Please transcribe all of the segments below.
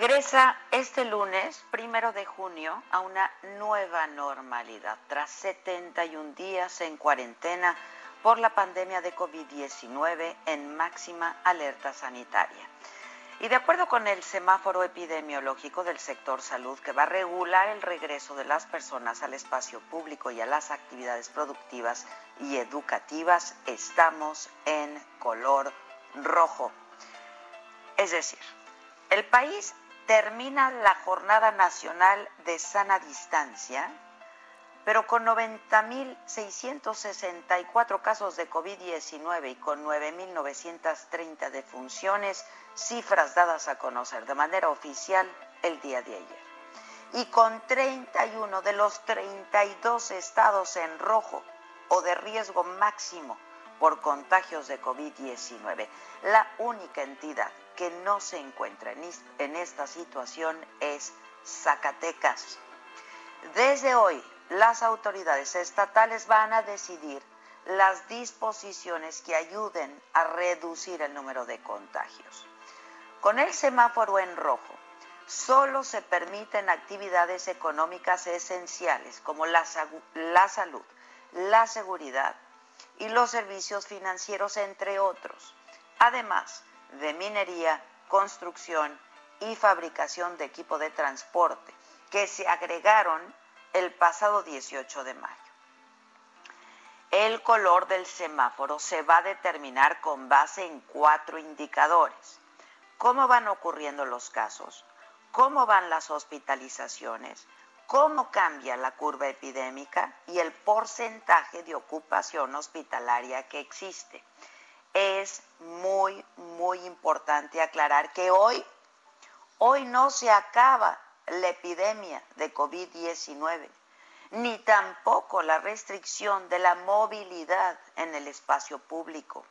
Regresa este lunes, primero de junio, a una nueva normalidad tras 71 días en cuarentena por la pandemia de COVID-19 en máxima alerta sanitaria. Y de acuerdo con el semáforo epidemiológico del sector salud que va a regular el regreso de las personas al espacio público y a las actividades productivas y educativas, estamos en color rojo. Es decir, el país termina la Jornada Nacional de Sana Distancia, pero con 90.664 casos de COVID-19 y con 9.930 defunciones, cifras dadas a conocer de manera oficial el día de ayer. Y con 31 de los 32 estados en rojo o de riesgo máximo por contagios de COVID-19. La única entidad que no se encuentra en esta situación es Zacatecas. Desde hoy, las autoridades estatales van a decidir las disposiciones que ayuden a reducir el número de contagios. Con el semáforo en rojo, solo se permiten actividades económicas esenciales como la, la salud, la seguridad y los servicios financieros, entre otros. Además, de minería, construcción y fabricación de equipo de transporte, que se agregaron el pasado 18 de mayo. El color del semáforo se va a determinar con base en cuatro indicadores. Cómo van ocurriendo los casos, cómo van las hospitalizaciones, cómo cambia la curva epidémica y el porcentaje de ocupación hospitalaria que existe es muy, muy importante aclarar que hoy, hoy no se acaba la epidemia de COVID-19, ni tampoco la restricción de la movilidad en el espacio público.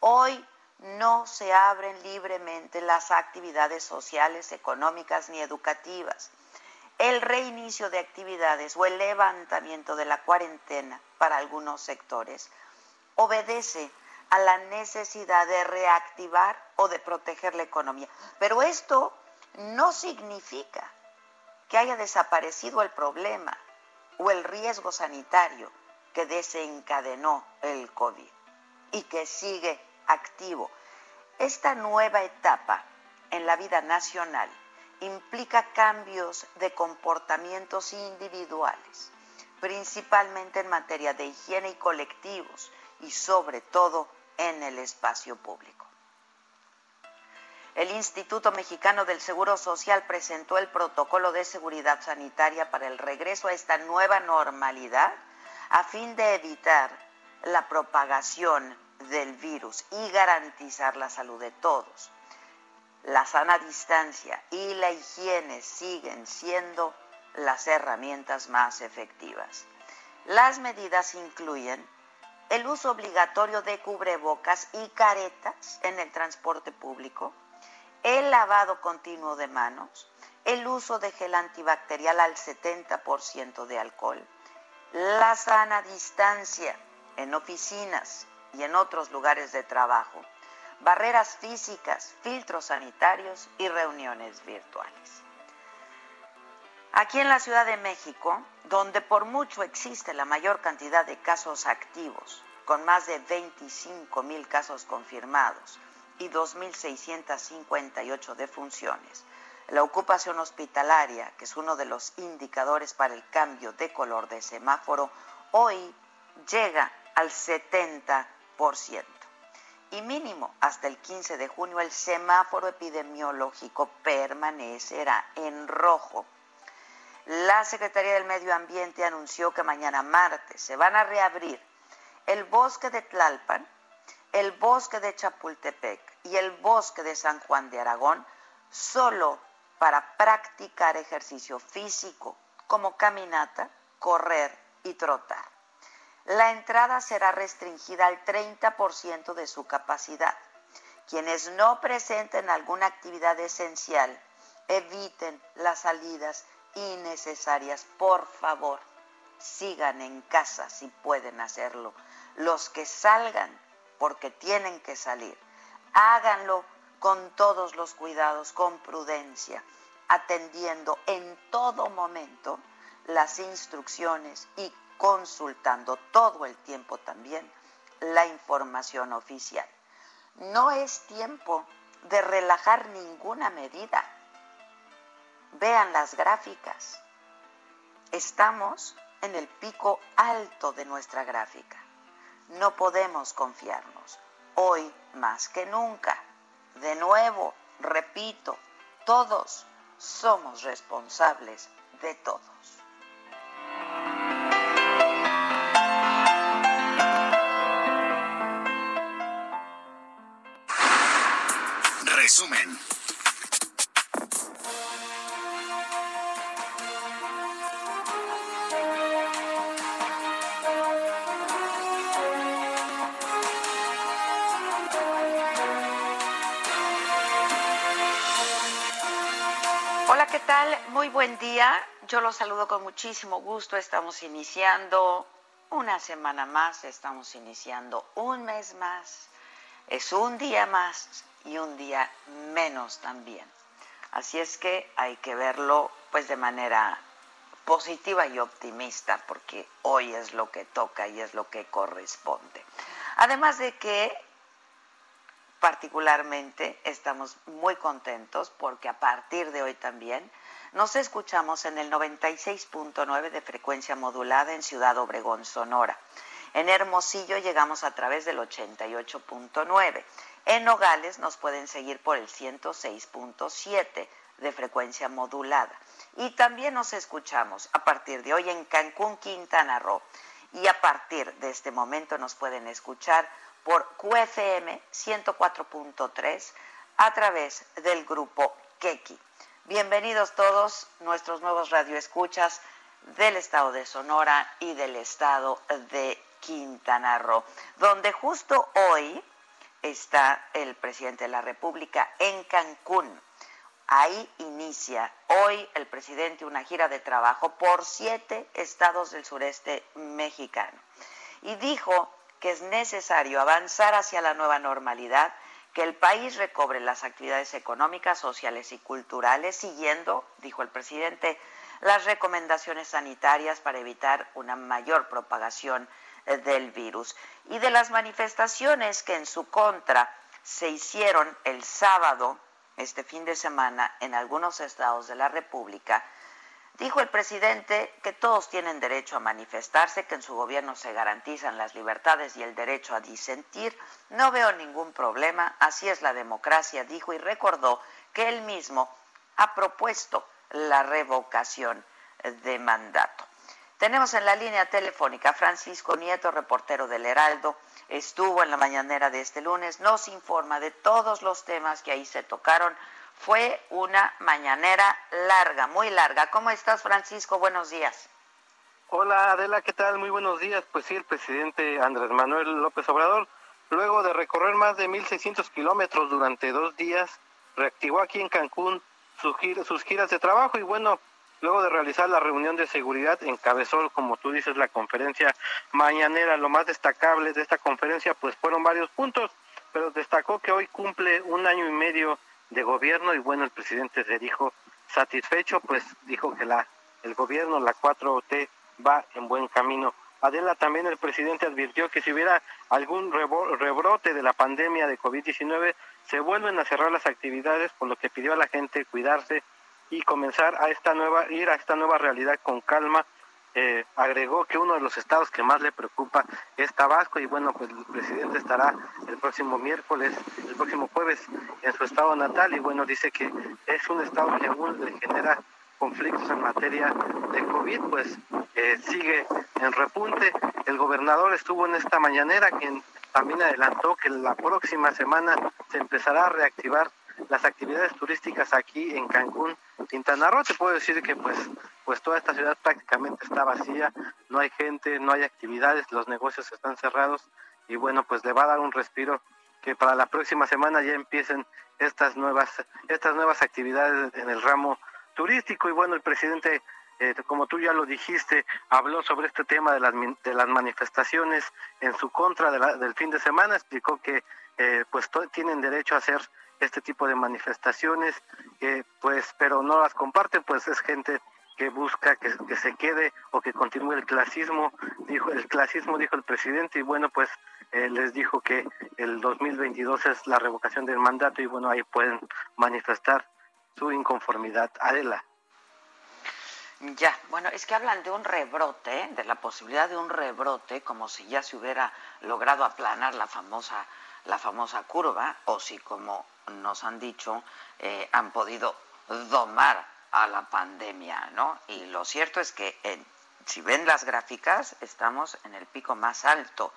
Hoy no se abren libremente las actividades sociales, económicas ni educativas. El reinicio de actividades o el levantamiento de la cuarentena para algunos sectores obedece a la necesidad de reactivar o de proteger la economía. Pero esto no significa que haya desaparecido el problema o el riesgo sanitario que desencadenó el COVID y que sigue activo. Esta nueva etapa en la vida nacional implica cambios de comportamientos individuales, principalmente en materia de higiene y colectivos y sobre todo en el espacio público. El Instituto Mexicano del Seguro Social presentó el protocolo de seguridad sanitaria para el regreso a esta nueva normalidad a fin de evitar la propagación del virus y garantizar la salud de todos. La sana distancia y la higiene siguen siendo las herramientas más efectivas. Las medidas incluyen el uso obligatorio de cubrebocas y caretas en el transporte público, el lavado continuo de manos, el uso de gel antibacterial al 70% de alcohol, la sana distancia en oficinas, y en otros lugares de trabajo, barreras físicas, filtros sanitarios y reuniones virtuales. Aquí en la Ciudad de México, donde por mucho existe la mayor cantidad de casos activos, con más de 25 mil casos confirmados y 2.658 defunciones, la ocupación hospitalaria, que es uno de los indicadores para el cambio de color de semáforo, hoy llega al 70% y mínimo hasta el 15 de junio el semáforo epidemiológico permanecerá en rojo. La Secretaría del Medio Ambiente anunció que mañana martes se van a reabrir el bosque de Tlalpan, el bosque de Chapultepec y el bosque de San Juan de Aragón solo para practicar ejercicio físico como caminata, correr y trotar la entrada será restringida al 30% de su capacidad. Quienes no presenten alguna actividad esencial, eviten las salidas innecesarias. Por favor, sigan en casa si pueden hacerlo. Los que salgan porque tienen que salir, háganlo con todos los cuidados, con prudencia, atendiendo en todo momento las instrucciones y consultando todo el tiempo también la información oficial. No es tiempo de relajar ninguna medida. Vean las gráficas. Estamos en el pico alto de nuestra gráfica. No podemos confiarnos. Hoy más que nunca. De nuevo, repito, todos somos responsables de todos. Resumen. Muy buen día. Yo los saludo con muchísimo gusto. Estamos iniciando una semana más, estamos iniciando un mes más. Es un día más y un día menos también. Así es que hay que verlo pues de manera positiva y optimista porque hoy es lo que toca y es lo que corresponde. Además de que particularmente estamos muy contentos porque a partir de hoy también nos escuchamos en el 96.9 de frecuencia modulada en Ciudad Obregón, Sonora. En Hermosillo llegamos a través del 88.9 en Nogales nos pueden seguir por el 106.7 de frecuencia modulada. Y también nos escuchamos a partir de hoy en Cancún, Quintana Roo. Y a partir de este momento nos pueden escuchar por QFM 104.3 a través del grupo Keki. Bienvenidos todos nuestros nuevos radioescuchas del estado de Sonora y del estado de Quintana Roo, donde justo hoy está el presidente de la República en Cancún. Ahí inicia hoy el presidente una gira de trabajo por siete estados del sureste mexicano. Y dijo que es necesario avanzar hacia la nueva normalidad, que el país recobre las actividades económicas, sociales y culturales, siguiendo, dijo el presidente, las recomendaciones sanitarias para evitar una mayor propagación del virus y de las manifestaciones que en su contra se hicieron el sábado, este fin de semana, en algunos estados de la República, dijo el presidente que todos tienen derecho a manifestarse, que en su gobierno se garantizan las libertades y el derecho a disentir. No veo ningún problema, así es la democracia, dijo y recordó que él mismo ha propuesto la revocación de mandato. Tenemos en la línea telefónica Francisco Nieto, reportero del Heraldo. Estuvo en la mañanera de este lunes, nos informa de todos los temas que ahí se tocaron. Fue una mañanera larga, muy larga. ¿Cómo estás, Francisco? Buenos días. Hola, Adela, ¿qué tal? Muy buenos días. Pues sí, el presidente Andrés Manuel López Obrador, luego de recorrer más de 1.600 kilómetros durante dos días, reactivó aquí en Cancún sus giras de trabajo y bueno, luego de realizar la reunión de seguridad, encabezó, como tú dices, la conferencia mañanera. Lo más destacable de esta conferencia, pues fueron varios puntos, pero destacó que hoy cumple un año y medio de gobierno y bueno, el presidente se dijo satisfecho, pues dijo que la el gobierno, la 4T, va en buen camino. Adela, también el presidente advirtió que si hubiera algún rebrote de la pandemia de COVID-19, se vuelven a cerrar las actividades, por lo que pidió a la gente cuidarse y comenzar a esta nueva, ir a esta nueva realidad con calma. Eh, agregó que uno de los estados que más le preocupa es Tabasco y bueno, pues el presidente estará el próximo miércoles, el próximo jueves en su estado natal y bueno, dice que es un estado que aún le genera conflictos en materia de COVID, pues eh, sigue en repunte. El gobernador estuvo en esta mañanera, quien también adelantó que la próxima semana se empezará a reactivar las actividades turísticas aquí en Cancún, Quintana Roo. Te puedo decir que pues, pues toda esta ciudad prácticamente está vacía, no hay gente, no hay actividades, los negocios están cerrados y bueno, pues le va a dar un respiro que para la próxima semana ya empiecen estas nuevas, estas nuevas actividades en el ramo turístico y bueno, el presidente eh, como tú ya lo dijiste, habló sobre este tema de las, de las manifestaciones en su contra del fin de semana, explicó que eh, pues tienen derecho a hacer este tipo de manifestaciones, pues pero no las comparten, pues es gente que busca que, que, se quede o que continúe el clasismo, dijo el clasismo dijo el presidente y bueno pues eh, les dijo que el 2022 es la revocación del mandato y bueno ahí pueden manifestar su inconformidad. Adela. Ya, bueno, es que hablan de un rebrote, de la posibilidad de un rebrote, como si ya se hubiera logrado aplanar la famosa, la famosa curva, o si, como nos han dicho, eh, han podido domar a la pandemia, ¿no? Y lo cierto es que si ven las gráficas, estamos en el pico más alto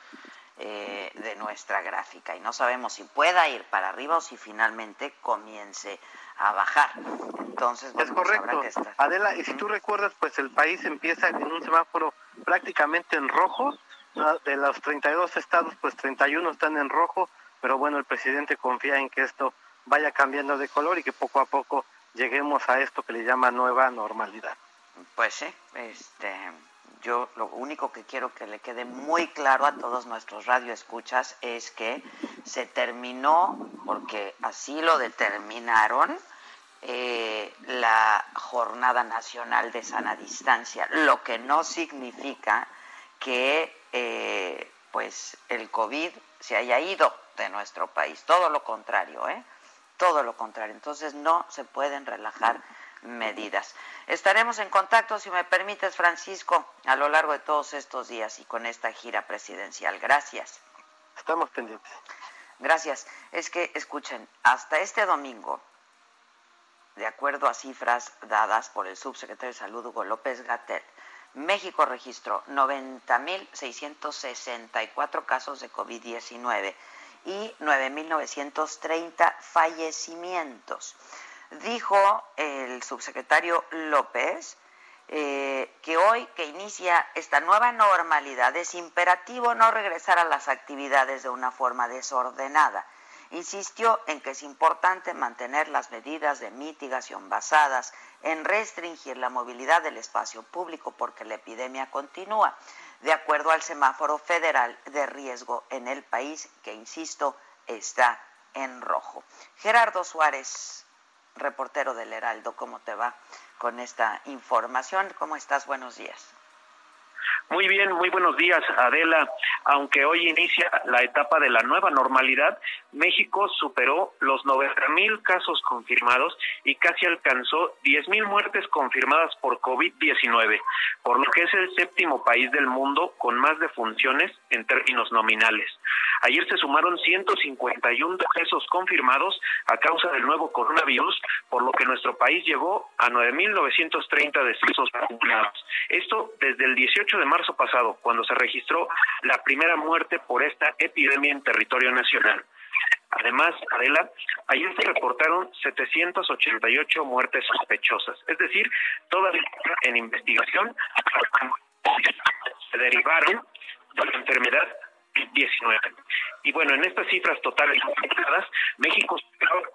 eh, de nuestra gráfica y no sabemos si pueda ir para arriba o si finalmente comience a bajar. Entonces, es pues correcto. Adela, y si tú recuerdas, pues el país empieza en un semáforo prácticamente en rojo. De los 32 estados, pues 31 están en rojo, pero bueno, el presidente confía en que esto vaya cambiando de color y que poco a poco lleguemos a esto que le llama nueva normalidad. Pues sí, este, yo lo único que quiero que le quede muy claro a todos nuestros radioescuchas es que se terminó, porque así lo determinaron, eh, la Jornada Nacional de Sana Distancia, lo que no significa que eh, pues el COVID se haya ido de nuestro país, todo lo contrario, ¿eh? Todo lo contrario. Entonces no se pueden relajar medidas. Estaremos en contacto, si me permites, Francisco, a lo largo de todos estos días y con esta gira presidencial. Gracias. Estamos pendientes. Gracias. Es que, escuchen, hasta este domingo, de acuerdo a cifras dadas por el subsecretario de Salud Hugo López Gatel, México registró 90.664 casos de COVID-19 y 9.930 fallecimientos. Dijo el subsecretario López eh, que hoy que inicia esta nueva normalidad es imperativo no regresar a las actividades de una forma desordenada. Insistió en que es importante mantener las medidas de mitigación basadas en restringir la movilidad del espacio público porque la epidemia continúa, de acuerdo al semáforo federal de riesgo en el país, que, insisto, está en rojo. Gerardo Suárez reportero del Heraldo, ¿cómo te va con esta información? ¿Cómo estás? Buenos días. Muy bien, muy buenos días, Adela. Aunque hoy inicia la etapa de la nueva normalidad, México superó los 90 mil casos confirmados y casi alcanzó 10 mil muertes confirmadas por COVID-19, por lo que es el séptimo país del mundo con más defunciones en términos nominales. Ayer se sumaron 151 decesos confirmados a causa del nuevo coronavirus, por lo que nuestro país llegó a 9.930 decesos acumulados. Esto desde el 18 de marzo pasado, cuando se registró la primera muerte por esta epidemia en territorio nacional. Además, Adela, ayer se reportaron 788 muertes sospechosas, es decir, todavía en investigación se derivaron de la enfermedad 19. Y bueno, en estas cifras totales México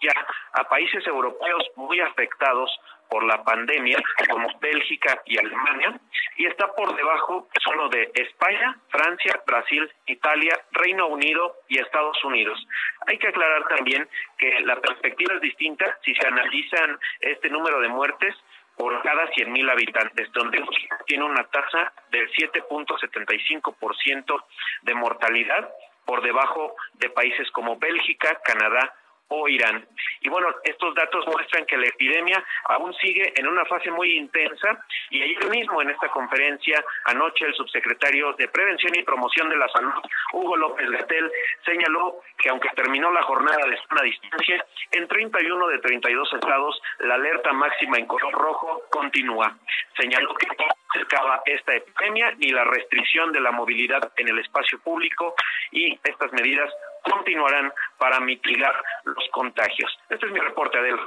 ya a países europeos muy afectados por la pandemia, como Bélgica y Alemania, y está por debajo solo de España, Francia, Brasil, Italia, Reino Unido y Estados Unidos. Hay que aclarar también que la perspectiva es distinta si se analizan este número de muertes por cada 100.000 habitantes, donde tiene una tasa del 7.75% de mortalidad por debajo de países como Bélgica, Canadá o Irán. Y bueno, estos datos muestran que la epidemia aún sigue en una fase muy intensa y ayer mismo en esta conferencia, anoche el subsecretario de Prevención y Promoción de la Salud, Hugo López Gatel, señaló que aunque terminó la jornada de sana distancia, en 31 de 32 estados la alerta máxima en color rojo continúa. Señaló que no acercaba esta epidemia ni la restricción de la movilidad en el espacio público y estas medidas continuarán para mitigar los contagios. Este es mi reporte, Adela.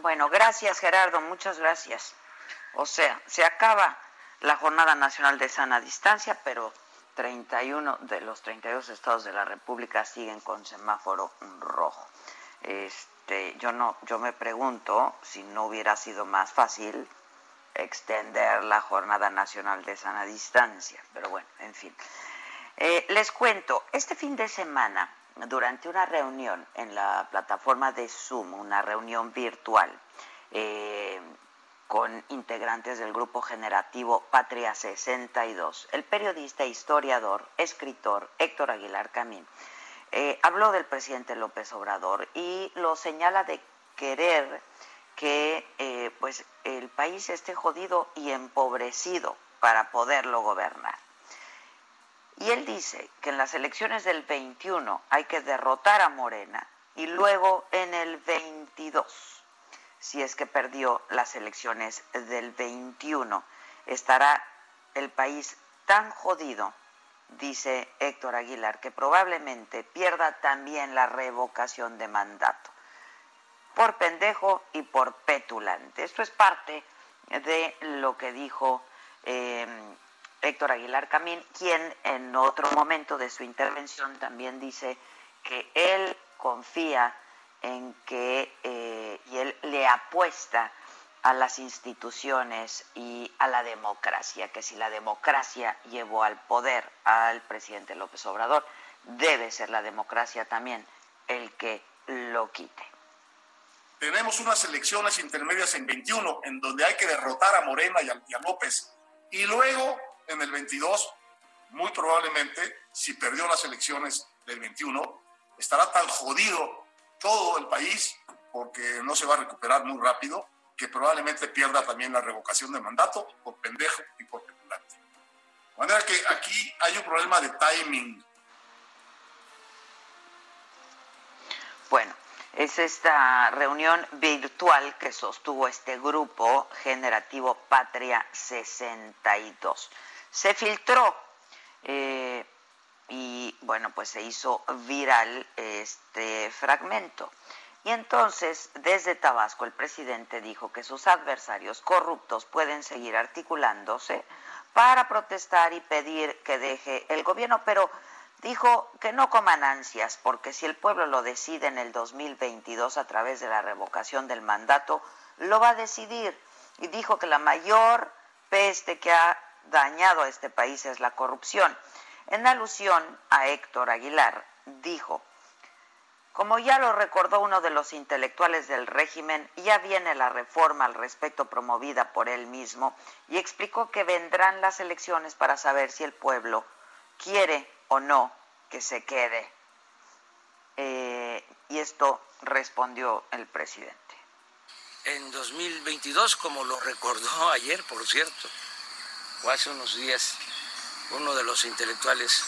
Bueno, gracias Gerardo, muchas gracias. O sea, se acaba la Jornada Nacional de Sana Distancia, pero 31 de los 32 estados de la República siguen con semáforo rojo. Este, yo no, yo me pregunto si no hubiera sido más fácil extender la Jornada Nacional de Sana Distancia, pero bueno, en fin. Eh, les cuento, este fin de semana, durante una reunión en la plataforma de Zoom, una reunión virtual eh, con integrantes del grupo generativo Patria 62, el periodista, historiador, escritor Héctor Aguilar Camín eh, habló del presidente López Obrador y lo señala de querer que pues el país esté jodido y empobrecido para poderlo gobernar. Y él dice que en las elecciones del 21 hay que derrotar a Morena y luego en el 22, si es que perdió las elecciones del 21, estará el país tan jodido, dice Héctor Aguilar, que probablemente pierda también la revocación de mandato, por pendejo y por petulante. Esto es parte de lo que dijo eh, Héctor Aguilar Camín, quien en otro momento de su intervención también dice que él confía en que eh, y él le apuesta a las instituciones y a la democracia, que si la democracia llevó al poder al presidente López Obrador, debe ser la democracia también el que lo quite. Tenemos unas elecciones intermedias en 21 en donde hay que derrotar a Morena y a, y a López y luego en el 22, muy probablemente, si perdió las elecciones del 21, estará tan jodido todo el país, porque no se va a recuperar muy rápido, que probablemente pierda también la revocación de mandato por pendejo y por petulante. De manera que aquí hay un problema de timing. Bueno, es esta reunión virtual que sostuvo este grupo generativo Patria 62 se filtró eh, y bueno, pues se hizo viral este fragmento. Y entonces, desde Tabasco, el presidente dijo que sus adversarios corruptos pueden seguir articulándose para protestar y pedir que deje el gobierno, pero dijo que no coman ansias, porque si el pueblo lo decide en el 2022 a través de la revocación del mandato, lo va a decidir. Y dijo que la mayor peste que ha dañado a este país es la corrupción. En alusión a Héctor Aguilar, dijo, como ya lo recordó uno de los intelectuales del régimen, ya viene la reforma al respecto promovida por él mismo y explicó que vendrán las elecciones para saber si el pueblo quiere o no que se quede. Eh, y esto respondió el presidente. En 2022, como lo recordó ayer, por cierto, hace unos días uno de los intelectuales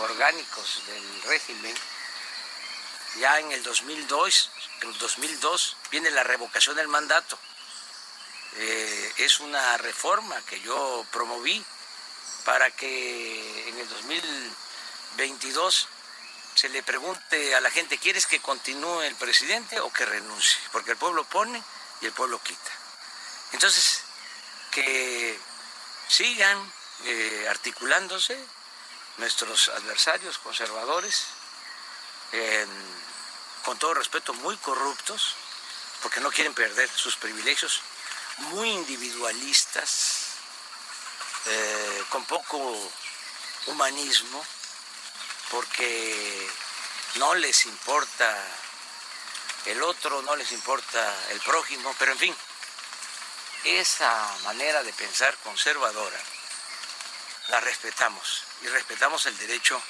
orgánicos del régimen, ya en el 2002, en el 2002 viene la revocación del mandato. Eh, es una reforma que yo promoví para que en el 2022 se le pregunte a la gente, ¿quieres que continúe el presidente o que renuncie? Porque el pueblo pone y el pueblo quita. Entonces, que sigan eh, articulándose nuestros adversarios conservadores, con todo respeto, muy corruptos, porque no quieren perder sus privilegios, muy individualistas, eh, con poco humanismo, porque no les importa el otro, no les importa el prójimo, pero en fin, esa manera de pensar conservadora la respetamos y respetamos el derecho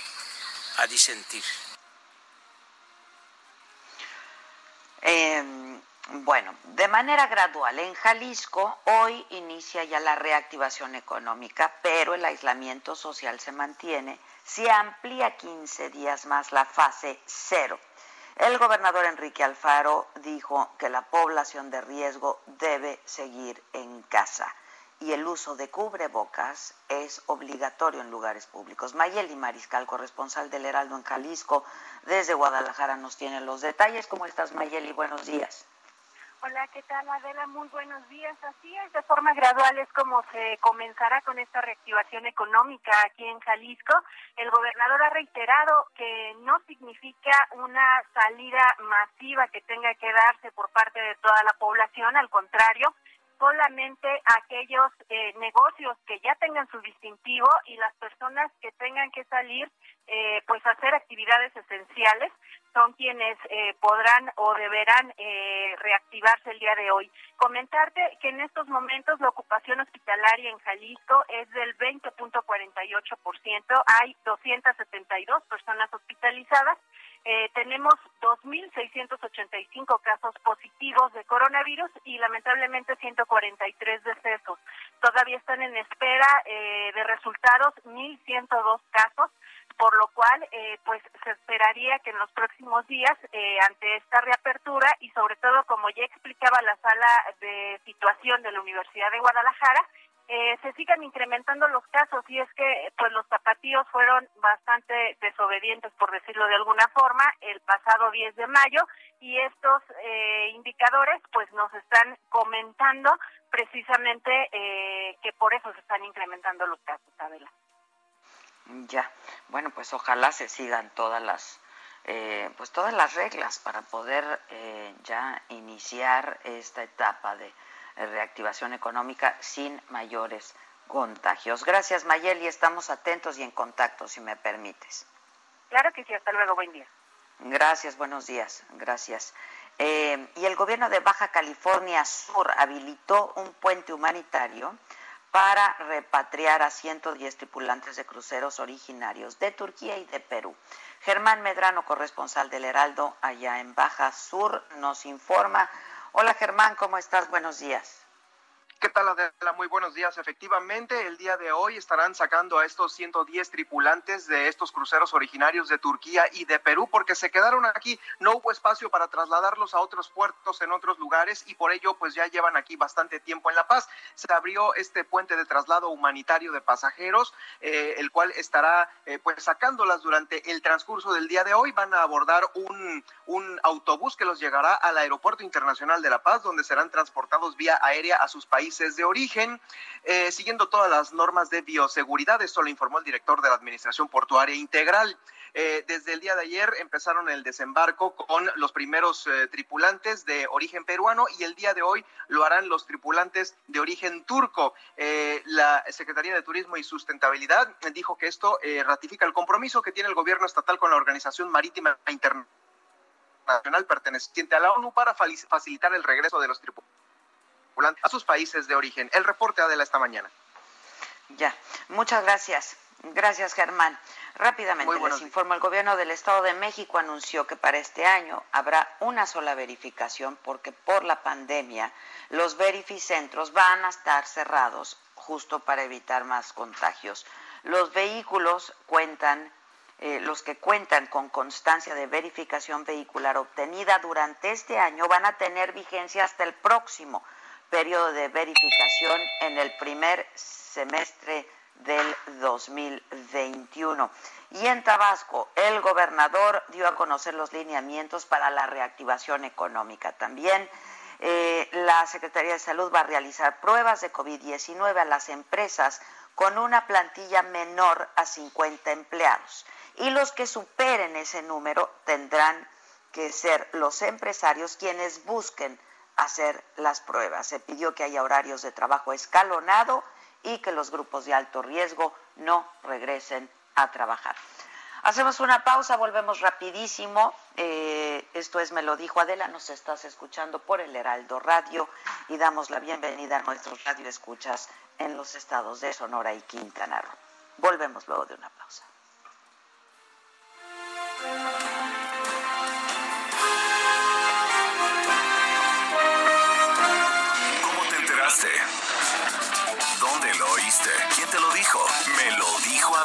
a disentir. Em, bueno, de manera gradual, en Jalisco hoy inicia ya la reactivación económica, pero el aislamiento social se mantiene. Se amplía 15 días más la fase cero. El gobernador Enrique Alfaro dijo que la población de riesgo debe seguir en casa y el uso de cubrebocas es obligatorio en lugares públicos. Mayeli Mariscal, corresponsal del Heraldo en Jalisco, desde Guadalajara nos tiene los detalles. ¿Cómo estás, Mayeli? Buenos días. Hola, ¿qué tal Adela? Muy buenos días. Así es, de forma gradual es como se comenzará con esta reactivación económica aquí en Jalisco. El gobernador ha reiterado que no significa una salida masiva que tenga que darse por parte de toda la población, al contrario, solamente aquellos eh, negocios que ya tengan su distintivo y las personas que tengan que salir eh, pues hacer actividades esenciales son quienes eh, podrán o deberán reactivarse el día de hoy. Comentarte que en estos momentos la ocupación hospitalaria en Jalisco es del 20.48%, hay 272 personas hospitalizadas eh, tenemos 2.685 casos positivos de coronavirus y lamentablemente 143 decesos. Todavía están en espera eh, de resultados 1.102 casos, por lo cual eh, pues se esperaría que en los próximos días, eh, ante esta reapertura y sobre todo como ya explicaba la sala de situación de la Universidad de Guadalajara, eh, se sigan incrementando los casos y es que pues los zapatillos fueron bastante desobedientes por decirlo de alguna forma el pasado 10 de mayo y estos eh, indicadores pues nos están comentando precisamente eh, que por eso se están incrementando los casos, Adela. Ya, bueno pues ojalá se sigan todas las pues todas las reglas para poder ya iniciar esta etapa de reactivación económica sin mayores contagios. Gracias Mayeli, estamos atentos y en contacto, si me permites. Claro que sí, hasta luego, buen día. Gracias, buenos días, gracias. Eh, y el gobierno de Baja California Sur habilitó un puente humanitario para repatriar a 110 tripulantes de cruceros originarios de Turquía y de Perú. Germán Medrano, corresponsal del Heraldo allá en Baja Sur, nos informa Hola Germán, ¿cómo estás? Buenos días. ¿Qué tal, Adela? Muy buenos días. Efectivamente, el día de hoy estarán sacando a estos 110 tripulantes de estos cruceros originarios de Turquía y de Perú porque se quedaron aquí. No hubo espacio para trasladarlos a otros puertos en otros lugares y por ello pues ya llevan aquí bastante tiempo en La Paz. Se abrió este puente de traslado humanitario de pasajeros, eh, el cual estará eh, pues sacándolas durante el transcurso del día de hoy. Van a abordar un, un autobús que los llegará al Aeropuerto Internacional de La Paz, donde serán transportados vía aérea a sus países de origen, eh, siguiendo todas las normas de bioseguridad. Esto lo informó el director de la Administración Portuaria Integral. Eh, desde el día de ayer empezaron el desembarco con los primeros eh, tripulantes de origen peruano y el día de hoy lo harán los tripulantes de origen turco. la Secretaría de Turismo y Sustentabilidad dijo que esto ratifica el compromiso que tiene el gobierno estatal con la Organización Marítima Internacional perteneciente a la ONU para facilitar el regreso de los tripulantes a sus países de origen. El reporte Adela esta mañana. Ya, muchas gracias. Gracias, Germán. Rápidamente les informo, el gobierno del Estado de México anunció que para este año habrá una sola verificación porque por la pandemia los verificentros van a estar cerrados justo para evitar más contagios. Los vehículos cuentan, eh, los que cuentan con constancia de verificación vehicular obtenida durante este año van a tener vigencia hasta el próximo periodo de verificación en el primer semestre del 2021. Y en Tabasco, el gobernador dio a conocer los lineamientos para la reactivación económica. También eh, la Secretaría de Salud va a realizar pruebas de COVID-19 a las empresas con una plantilla menor a 50 empleados. Y los que superen ese número tendrán que ser los empresarios quienes busquen hacer las pruebas. Se pidió que haya horarios de trabajo escalonado y que los grupos de alto riesgo no regresen a trabajar. Hacemos una pausa, volvemos rapidísimo. Eh, esto es Me lo dijo Adela, nos estás escuchando por el Heraldo Radio y damos la bienvenida a nuestros radioescuchas en los estados de Sonora y Quintana Roo. Volvemos luego de una pausa.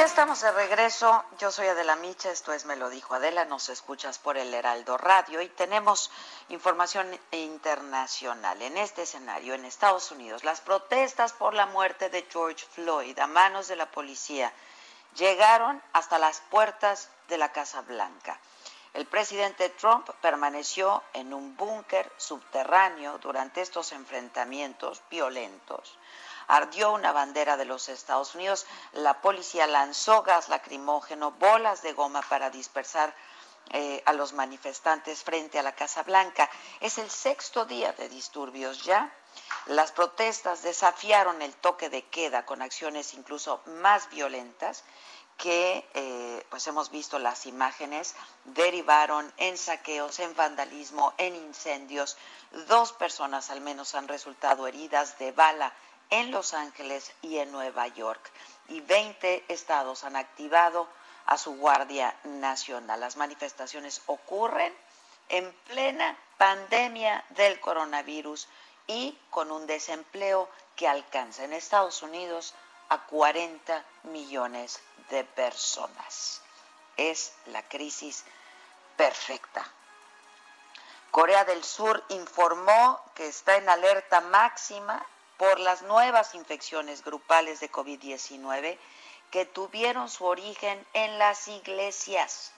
Ya estamos de regreso. Yo soy Adela Micha, esto es Me lo dijo Adela, nos escuchas por el Heraldo Radio y tenemos información internacional. En este escenario, en Estados Unidos, las protestas por la muerte de George Floyd a manos de la policía llegaron hasta las puertas de la Casa Blanca. El presidente Trump permaneció en un búnker subterráneo durante estos enfrentamientos violentos ardió una bandera de los Estados Unidos, la policía lanzó gas lacrimógeno, bolas de goma para dispersar eh, a los manifestantes frente a la Casa Blanca. Es el sexto día de disturbios ya. Las protestas desafiaron el toque de queda con acciones incluso más violentas que, eh, pues hemos visto las imágenes, derivaron en saqueos, en vandalismo, en incendios. Dos personas al menos han resultado heridas de bala en Los Ángeles y en Nueva York. Y 20 estados han activado a su Guardia Nacional. Las manifestaciones ocurren en plena pandemia del coronavirus y con un desempleo que alcanza en Estados Unidos a 40 millones de personas. Es la crisis perfecta. Corea del Sur informó que está en alerta máxima por las nuevas infecciones grupales de COVID-19 que tuvieron su origen en las iglesias.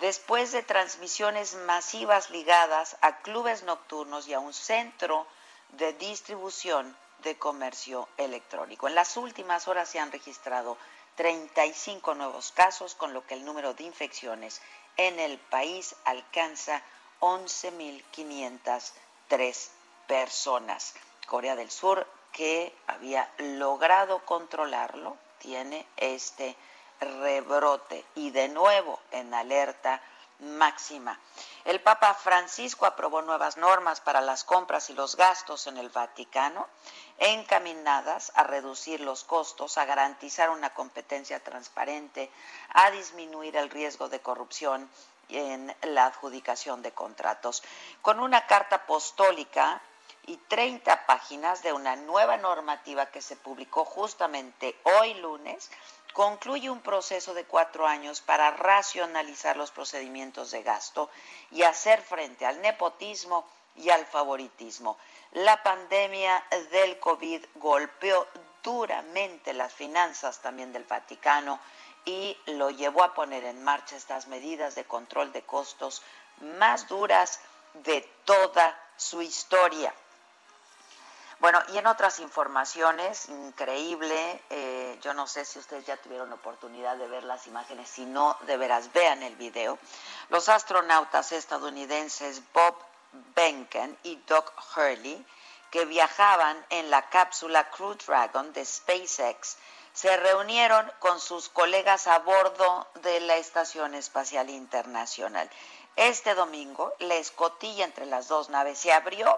Después de transmisiones masivas ligadas a clubes nocturnos y a un centro de distribución de comercio electrónico. En las últimas horas se han registrado 35 nuevos casos, con lo que el número de infecciones en el país alcanza 11.503 personas. Corea del Sur, que había logrado controlarlo, tiene este rebrote y de nuevo en alerta máxima. El Papa Francisco aprobó nuevas normas para las compras y los gastos en el Vaticano, encaminadas a reducir los costos, a garantizar una competencia transparente, a disminuir el riesgo de corrupción en la adjudicación de contratos. Con una carta apostólica y 30 páginas de una nueva normativa que se publicó justamente hoy lunes, concluye un proceso de cuatro años para racionalizar los procedimientos de gasto y hacer frente al nepotismo y al favoritismo. La pandemia del COVID golpeó duramente las finanzas también del Vaticano y lo llevó a poner en marcha estas medidas de control de costos más duras de toda su historia. Bueno, y en otras informaciones, increíble, eh, yo no sé si ustedes ya tuvieron oportunidad de ver las imágenes, si no, de veras, vean el video. Los astronautas estadounidenses Bob Behnken y Doug Hurley, que viajaban en la cápsula Crew Dragon de SpaceX, se reunieron con sus colegas a bordo de la Estación Espacial Internacional. Este domingo, la escotilla entre las dos naves se abrió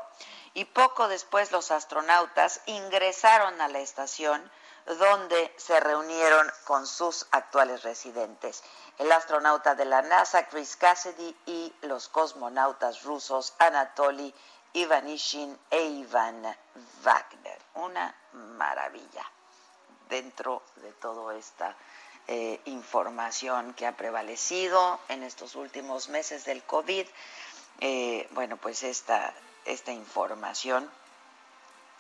y poco después los astronautas ingresaron a la estación donde se reunieron con sus actuales residentes, el astronauta de la NASA Chris Cassidy y los cosmonautas rusos Anatoly Ivanishin e Ivan Wagner. Una maravilla dentro de toda esta eh, información que ha prevalecido en estos últimos meses del COVID. Eh, bueno, pues esta, esta información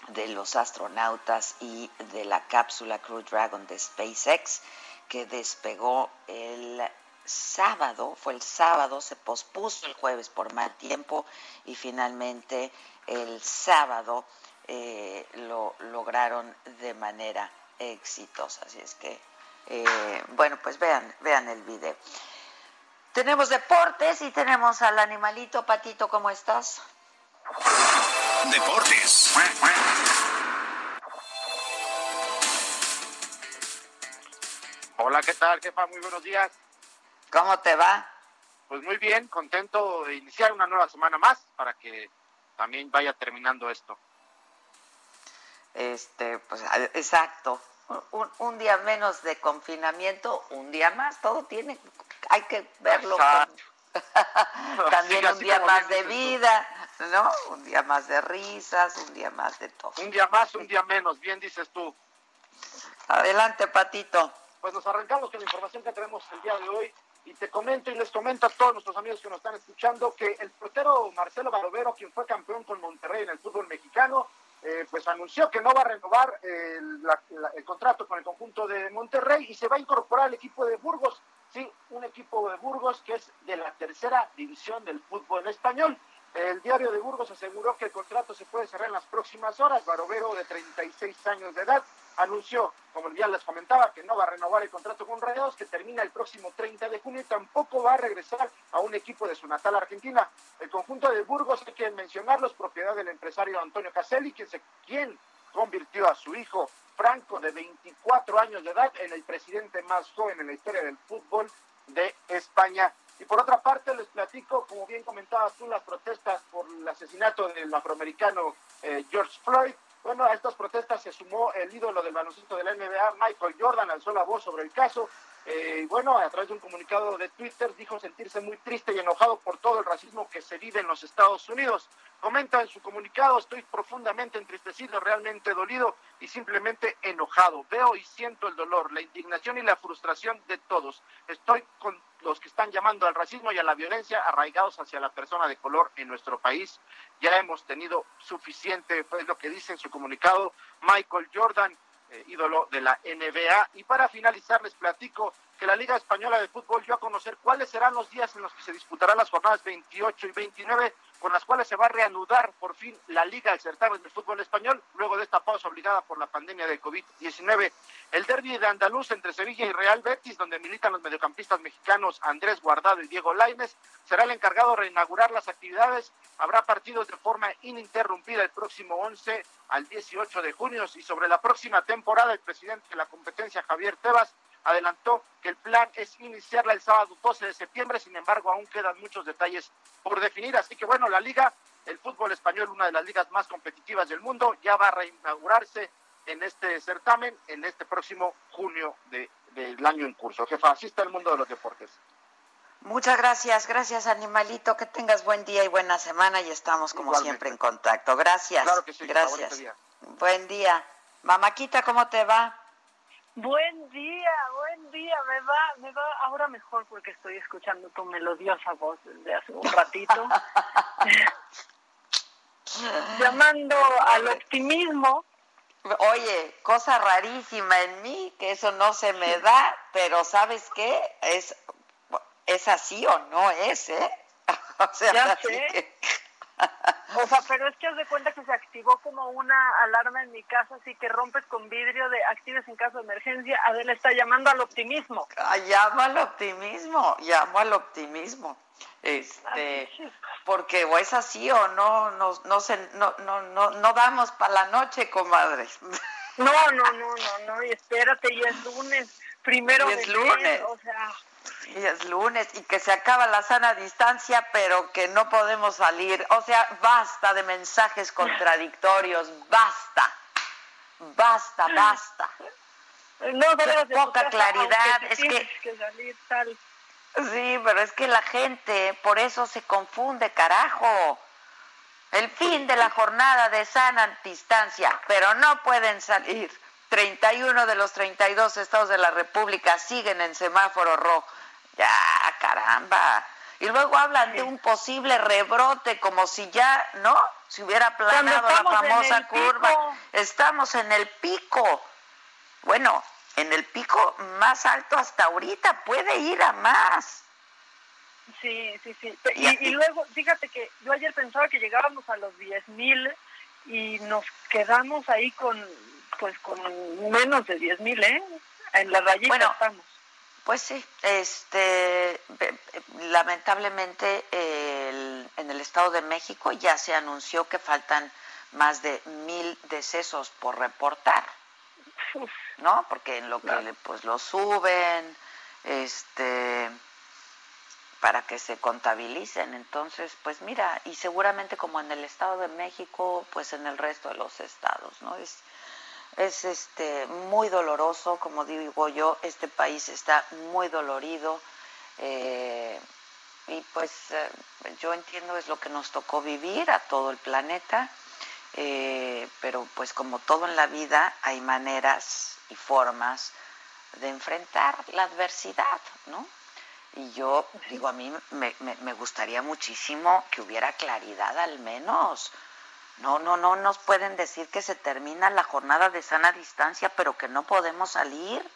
de los astronautas y de la cápsula Crew Dragon de SpaceX que despegó el sábado, fue el sábado, se pospuso el jueves por mal tiempo y finalmente el sábado eh, lo lograron de manera exitosa. Así es que, eh, bueno, pues vean, vean el video. Tenemos deportes y tenemos al animalito Patito, ¿cómo estás? Deportes. Hola, ¿qué tal, jefa? Muy buenos días. ¿Cómo te va? Pues muy bien, contento de iniciar una nueva semana más para que también vaya terminando esto. Este, pues exacto. Un, día menos de confinamiento, un día más, todo tiene, hay que verlo. También un día más de vida, ¿no? Un día más de risas, un día más de todo. Un día más, un día menos, bien dices tú. Adelante, Patito. Pues nos arrancamos con la información que tenemos el día de hoy y te comento y les comento a todos nuestros amigos que nos están escuchando que el portero Marcelo Barovero, quien fue campeón con Monterrey en el fútbol mexicano, eh, pues anunció que no va a renovar el, el, contrato con el conjunto de Monterrey y se va a incorporar al equipo de Burgos. Sí, un equipo de Burgos que es de la tercera división del fútbol español. El diario de Burgos aseguró que el contrato se puede cerrar en las próximas horas. Barovero, de 36 años de edad, anunció, como ya les comentaba, que no va a renovar el contrato con Rayados, que termina el próximo 30 de junio y tampoco va a regresar a un equipo de su natal Argentina. El conjunto de Burgos, hay que mencionarlo, es propiedad del empresario Antonio Caselli, quien, se, quien convirtió a su hijo Franco, de 24 años de edad, en el presidente más joven en la historia del fútbol de España. Y por otra parte, les platico, como bien comentabas tú, las protestas por el asesinato del afroamericano eh, George Floyd. Bueno, a estas protestas se sumó el ídolo del baloncesto de la NBA, Michael Jordan, alzó la voz sobre el caso. Eh, bueno, a través de un comunicado de Twitter dijo sentirse muy triste y enojado por todo el racismo que se vive en los Estados Unidos. Comenta en su comunicado, estoy profundamente entristecido, realmente dolido y simplemente enojado. Veo y siento el dolor, la indignación y la frustración de todos. Estoy con los que están llamando al racismo y a la violencia arraigados hacia la persona de color en nuestro país. Ya hemos tenido suficiente, pues lo que dice en su comunicado Michael Jordan, eh, ídolo de la NBA. Y para finalizar les platico que la Liga Española de Fútbol dio a conocer cuáles serán los días en los que se disputarán las jornadas 28 y 29 con las cuales se va a reanudar por fin la Liga del Certamen del Fútbol Español, luego de esta pausa obligada por la pandemia de COVID-19. El derby de Andaluz entre Sevilla y Real Betis, donde militan los mediocampistas mexicanos Andrés Guardado y Diego Lainez, será el encargado de reinaugurar las actividades. Habrá partidos de forma ininterrumpida el próximo 11 al 18 de junio y sobre la próxima temporada el presidente de la competencia, Javier Tebas, adelantó que el plan es iniciarla el sábado 12 de septiembre, sin embargo aún quedan muchos detalles por definir, así que bueno, la liga, el fútbol español, una de las ligas más competitivas del mundo, ya va a reinaugurarse en este certamen en este próximo junio de, del año en curso. Jefa, así está el mundo de los deportes. Muchas gracias, gracias animalito, que tengas buen día y buena semana y estamos como siempre en contacto. Gracias. Claro que sí. Gracias. Día. Buen día. Mamaquita, ¿cómo te va? Buen día, buen día, me va, me va ahora mejor porque estoy escuchando tu melodiosa voz desde hace un ratito. Llamando al optimismo. Oye, cosa rarísima en mí, que eso no se me da, pero ¿sabes qué? Es, es así o no es, ¿eh? O sea, ya sé. O sea, pero es que haz de cuenta que se activó como una alarma en mi casa, así que rompes con vidrio de actives en caso de emergencia. Adela está llamando al optimismo. Ah, llamo al optimismo, llamo al optimismo. Este, porque o es así o no, no, no, se, no, no, no, no damos para la noche, comadres. No, no, no, no, no, y espérate, ya es lunes, primero y es lunes. o sea y es lunes y que se acaba la sana distancia, pero que no podemos salir. O sea, basta de mensajes contradictorios, basta, basta, basta. No, de poca claridad, es que... tal. Sí, pero es que la gente por eso se confunde, carajo. El fin de la jornada de sana distancia, pero no pueden salir. 31 de los 32 estados de la República siguen en semáforo rojo. Ya, caramba. Y luego hablan de un posible rebrote, como si ya, ¿no? Si hubiera planado la famosa curva. Estamos en el pico. Bueno, en el pico más alto hasta ahorita, puede ir a más. Sí, sí, sí. Y, y, luego, fíjate que yo ayer pensaba que llegábamos a los 10 mil y nos quedamos ahí con, pues, con menos de 10 mil, ¿eh? En la rayita bueno, estamos. Pues sí, este, lamentablemente en el Estado de México ya se anunció que faltan más de mil decesos por reportar, ¿no? Porque en lo que pues lo suben, este, para que se contabilicen. Entonces, pues mira, y seguramente como en el Estado de México, pues en el resto de los estados, ¿no? Es, es este muy doloroso, como digo yo, este país está muy dolorido eh, y pues eh, yo entiendo es lo que nos tocó vivir a todo el planeta, eh, pero pues como todo en la vida hay maneras y formas de enfrentar la adversidad, ¿no? Y yo digo, a mí me, me gustaría muchísimo que hubiera claridad al menos, no, no, no nos pueden decir que se termina la jornada de sana distancia, pero que no podemos salir.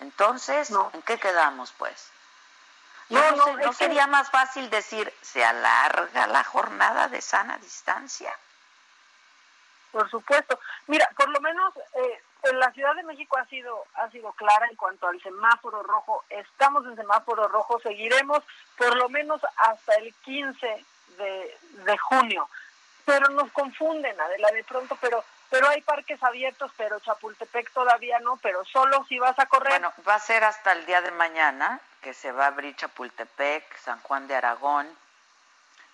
Entonces, ¿en qué quedamos, pues? No, no, no, sería más fácil decir, se alarga la jornada de sana distancia? Por supuesto. Mira, por lo menos eh, en la Ciudad de México ha sido ha sido clara en cuanto al semáforo rojo. Estamos en semáforo rojo, seguiremos por lo menos hasta el 15 de, de junio pero nos confunden, Adela, de pronto, pero pero hay parques abiertos, pero Chapultepec todavía no, pero solo si vas a correr. Bueno, va a ser hasta el día de mañana que se va a abrir Chapultepec, San Juan de Aragón,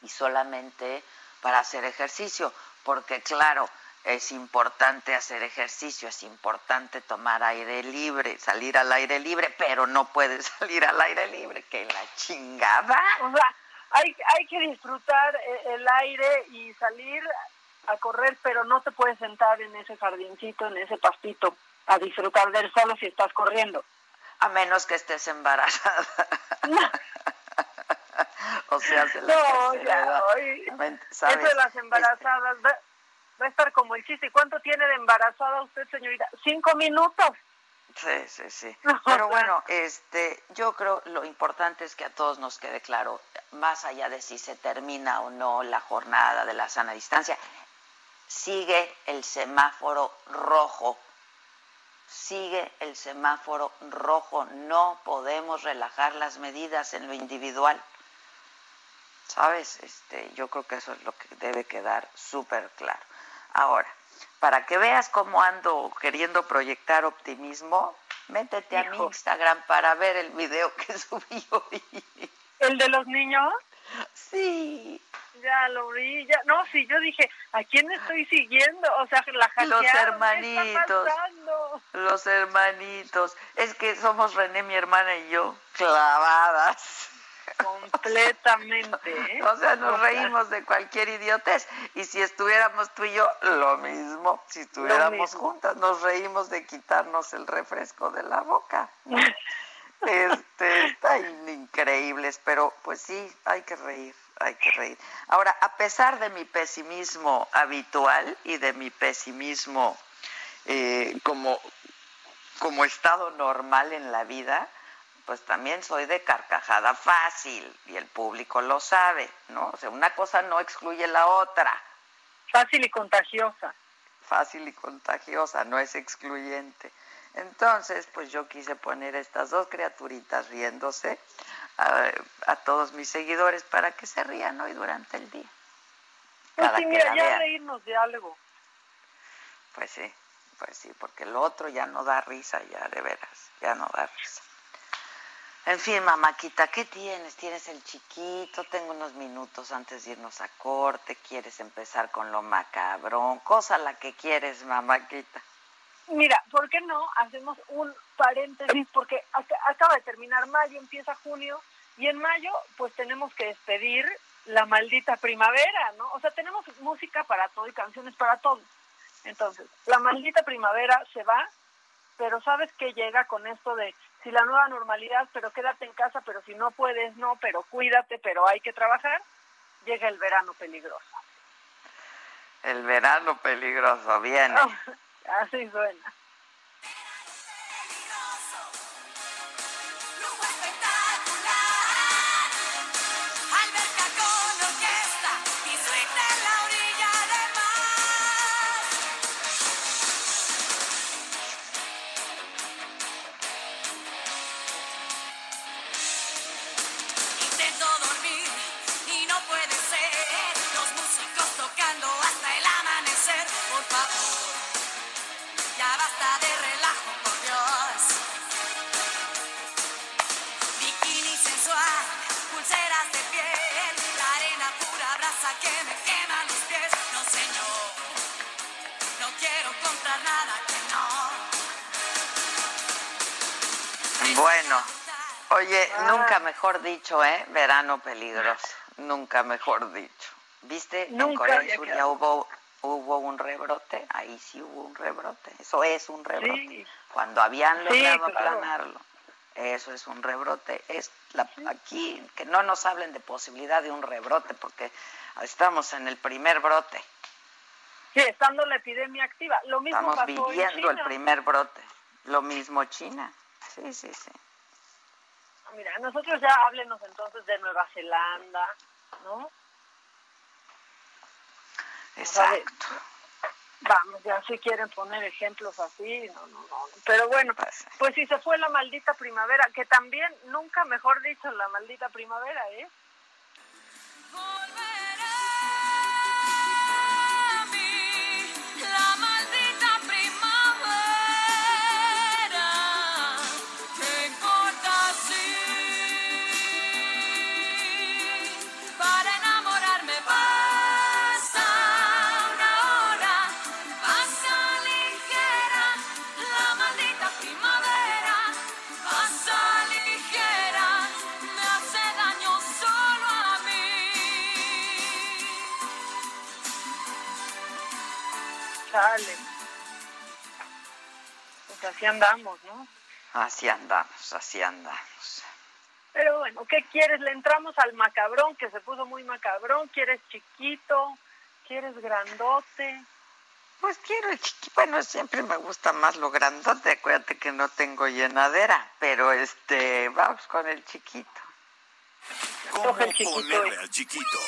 y solamente para hacer ejercicio, porque claro, es importante hacer ejercicio, es importante tomar aire libre, salir al aire libre, pero no puedes salir al aire libre, que la chingada. O sea, hay, hay que disfrutar eh, el aire y salir a correr, pero no te puedes sentar en ese jardincito, en ese pastito, a disfrutar del solo si estás corriendo. A menos que estés embarazada. o sea, se no, ya, Eso de las embarazadas va, va, a estar como el chiste. ¿Y cuánto tiene de embarazada usted, señorita? Cinco minutos. Sí, sí, sí. Pero bueno, este, yo creo lo importante es que a todos nos quede claro, más allá de si se termina o no la jornada de la sana distancia, sigue el semáforo rojo. Sigue el semáforo rojo. No podemos relajar las medidas en lo individual. ¿Sabes? Este, yo creo que eso es lo que debe quedar súper claro. Ahora, para que veas cómo ando queriendo proyectar optimismo, métete a mi Instagram para ver el video que subí hoy. ¿El de los niños? Sí. Ya lo vi, ya. No, sí, yo dije, ¿a quién estoy siguiendo? O sea, la Los hermanitos. Los hermanitos. Es que somos René, mi hermana y yo, clavadas. Completamente. ¿eh? O sea, nos reímos de cualquier idiotez. Y si estuviéramos tú y yo, lo mismo. Si estuviéramos juntas, nos reímos de quitarnos el refresco de la boca. Este, está increíbles, pero pues sí, hay que reír, hay que reír. Ahora, a pesar de mi pesimismo habitual y de mi pesimismo eh, como, como estado normal en la vida, pues también soy de carcajada fácil y el público lo sabe, ¿no? O sea, una cosa no excluye la otra. Fácil y contagiosa. Fácil y contagiosa, no es excluyente. Entonces, pues yo quise poner estas dos criaturitas riéndose a, todos mis seguidores para que se rían hoy durante el día. Pues sí, mira, ya reírnos de algo. Pues sí, pues sí, porque el otro ya no da risa, ya de veras, ya no da risa. En fin, mamáquita, ¿qué tienes? ¿Tienes el chiquito? Tengo unos minutos antes de irnos a corte. ¿Quieres empezar con lo macabrón? Cosa la que quieres, mamáquita. Mira, ¿por qué no hacemos un paréntesis? Porque acaba de terminar mayo, empieza junio, y en mayo pues tenemos que despedir la maldita primavera, ¿no? O sea, tenemos música para todo y canciones para todo. Entonces, la maldita primavera se va pero sabes que llega con esto de si la nueva normalidad, pero quédate en casa, pero si no puedes, no, pero cuídate, pero hay que trabajar, llega el verano peligroso. El verano peligroso viene. así suena. Bueno, oye, nunca mejor dicho, ¿eh? Verano peligroso, nunca mejor dicho. ¿Viste? en Corea del Sur ya hubo, hubo un rebrote, ahí sí hubo un rebrote, eso es un rebrote. Cuando habían logrado aplanarlo, eso es un rebrote. Es la, aquí, que no nos hablen de posibilidad de un rebrote, porque estamos en el primer brote. Sí, estando la epidemia activa. Lo mismo Estamos viviendo el primer brote. Lo mismo China. Sí, sí, sí. Mira, nosotros ya háblenos entonces de Nueva Zelanda, ¿no? Exacto. Vamos, ya si quieren poner ejemplos así, no, no, no. Pero bueno, pues, pues si se fue la maldita primavera, que también, nunca mejor dicho, la maldita primavera, ¿eh? Así andamos, ¿no? Así andamos, así andamos. Pero bueno, ¿qué quieres? Le entramos al macabrón, que se puso muy macabrón. ¿Quieres chiquito? ¿Quieres grandote? Pues quiero el chiquito. Bueno, siempre me gusta más lo grandote. Acuérdate que no tengo llenadera. Pero este, vamos con el chiquito. ¿Cómo el chiquito, ponerle al chiquito?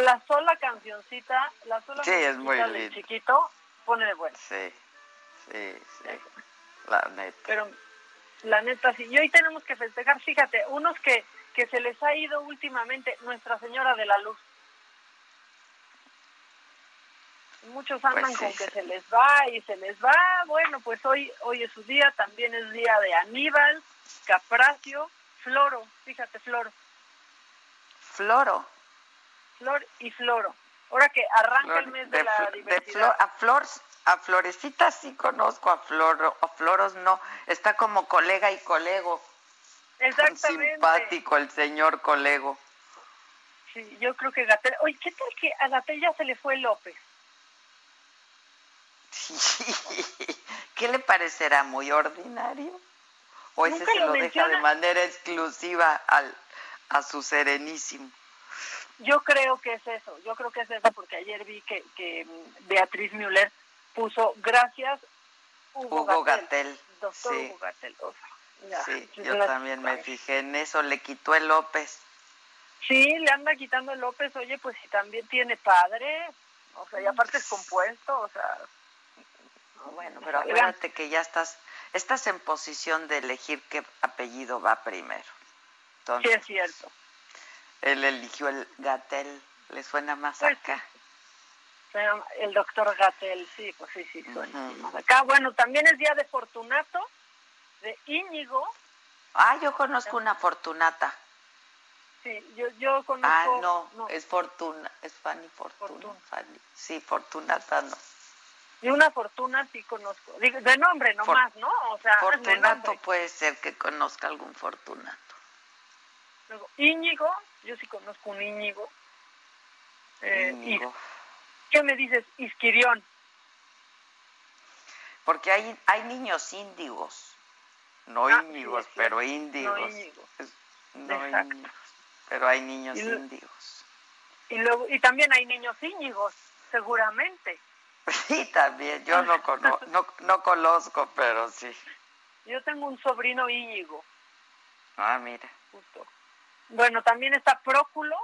La sola cancioncita, la sola sí, es muy del chiquito pone de bueno. Sí, sí, sí, la neta. Pero la neta sí, y hoy tenemos que festejar, fíjate, unos que, que se les ha ido últimamente Nuestra Señora de la Luz. Muchos andan pues con que se les va y se les va. Bueno, pues hoy hoy es su día, también es día de Aníbal, Capracio, Floro, fíjate, Floro. Floro. Flor y Floro. Ahora que arranca el mes de, la diversidad. a Flor, a Florecita sí conozco, a Flor, a Floros no. Está como colega y colego. Exactamente. Simpático el señor colego. Sí, yo creo que Gatel. Oye, ¿qué tal que a Gatel ya se le fue López? Sí. ¿Qué le parecerá? ¿Muy ordinario? ¿O ese se lo, deja de manera exclusiva al, a su serenísimo? Yo creo que es eso, yo creo que es eso porque ayer vi que, que Beatriz Müller puso gracias Hugo, Hugo Gatel, doctor Hugo Gatel. sí, yo también me fijé en eso, le quitó el López. Sí, le anda quitando el López, oye, pues si también tiene padre, o sea, y aparte es compuesto, o sea... bueno, pero acuérdate que ya estás, estás en posición de elegir qué apellido va primero. sí, es cierto. Él eligió el Gatel, ¿le suena más pues acá? El doctor Gatel, sí, pues sí, sí, suena más acá. Bueno, también es día de Fortunato, de Íñigo. Ah, yo conozco una Fortunata. Sí, yo, yo conozco... Ah, no, es Fortuna, es Fanny Fortuna. Sí, Fortunata no. Y una Fortuna sí conozco, de nombre nomás, ¿no? O sea, Fortunato puede ser que conozca algún Fortunato. Luego, Íñigo, yo sí conozco un Íñigo. Eh, Íñigo. ¿Qué me dices? Isquirión. Porque hay, hay niños índigos. No Ah, sí, pero índigos. No íñigos. Es- no pero hay niños Y índigos. Y luego y también hay niños Íñigos, seguramente. Sí, también. Yo no, cono- no, no conozco, pero sí. Yo tengo un sobrino Íñigo, Ah, mira. justo. Bueno, también está Próculo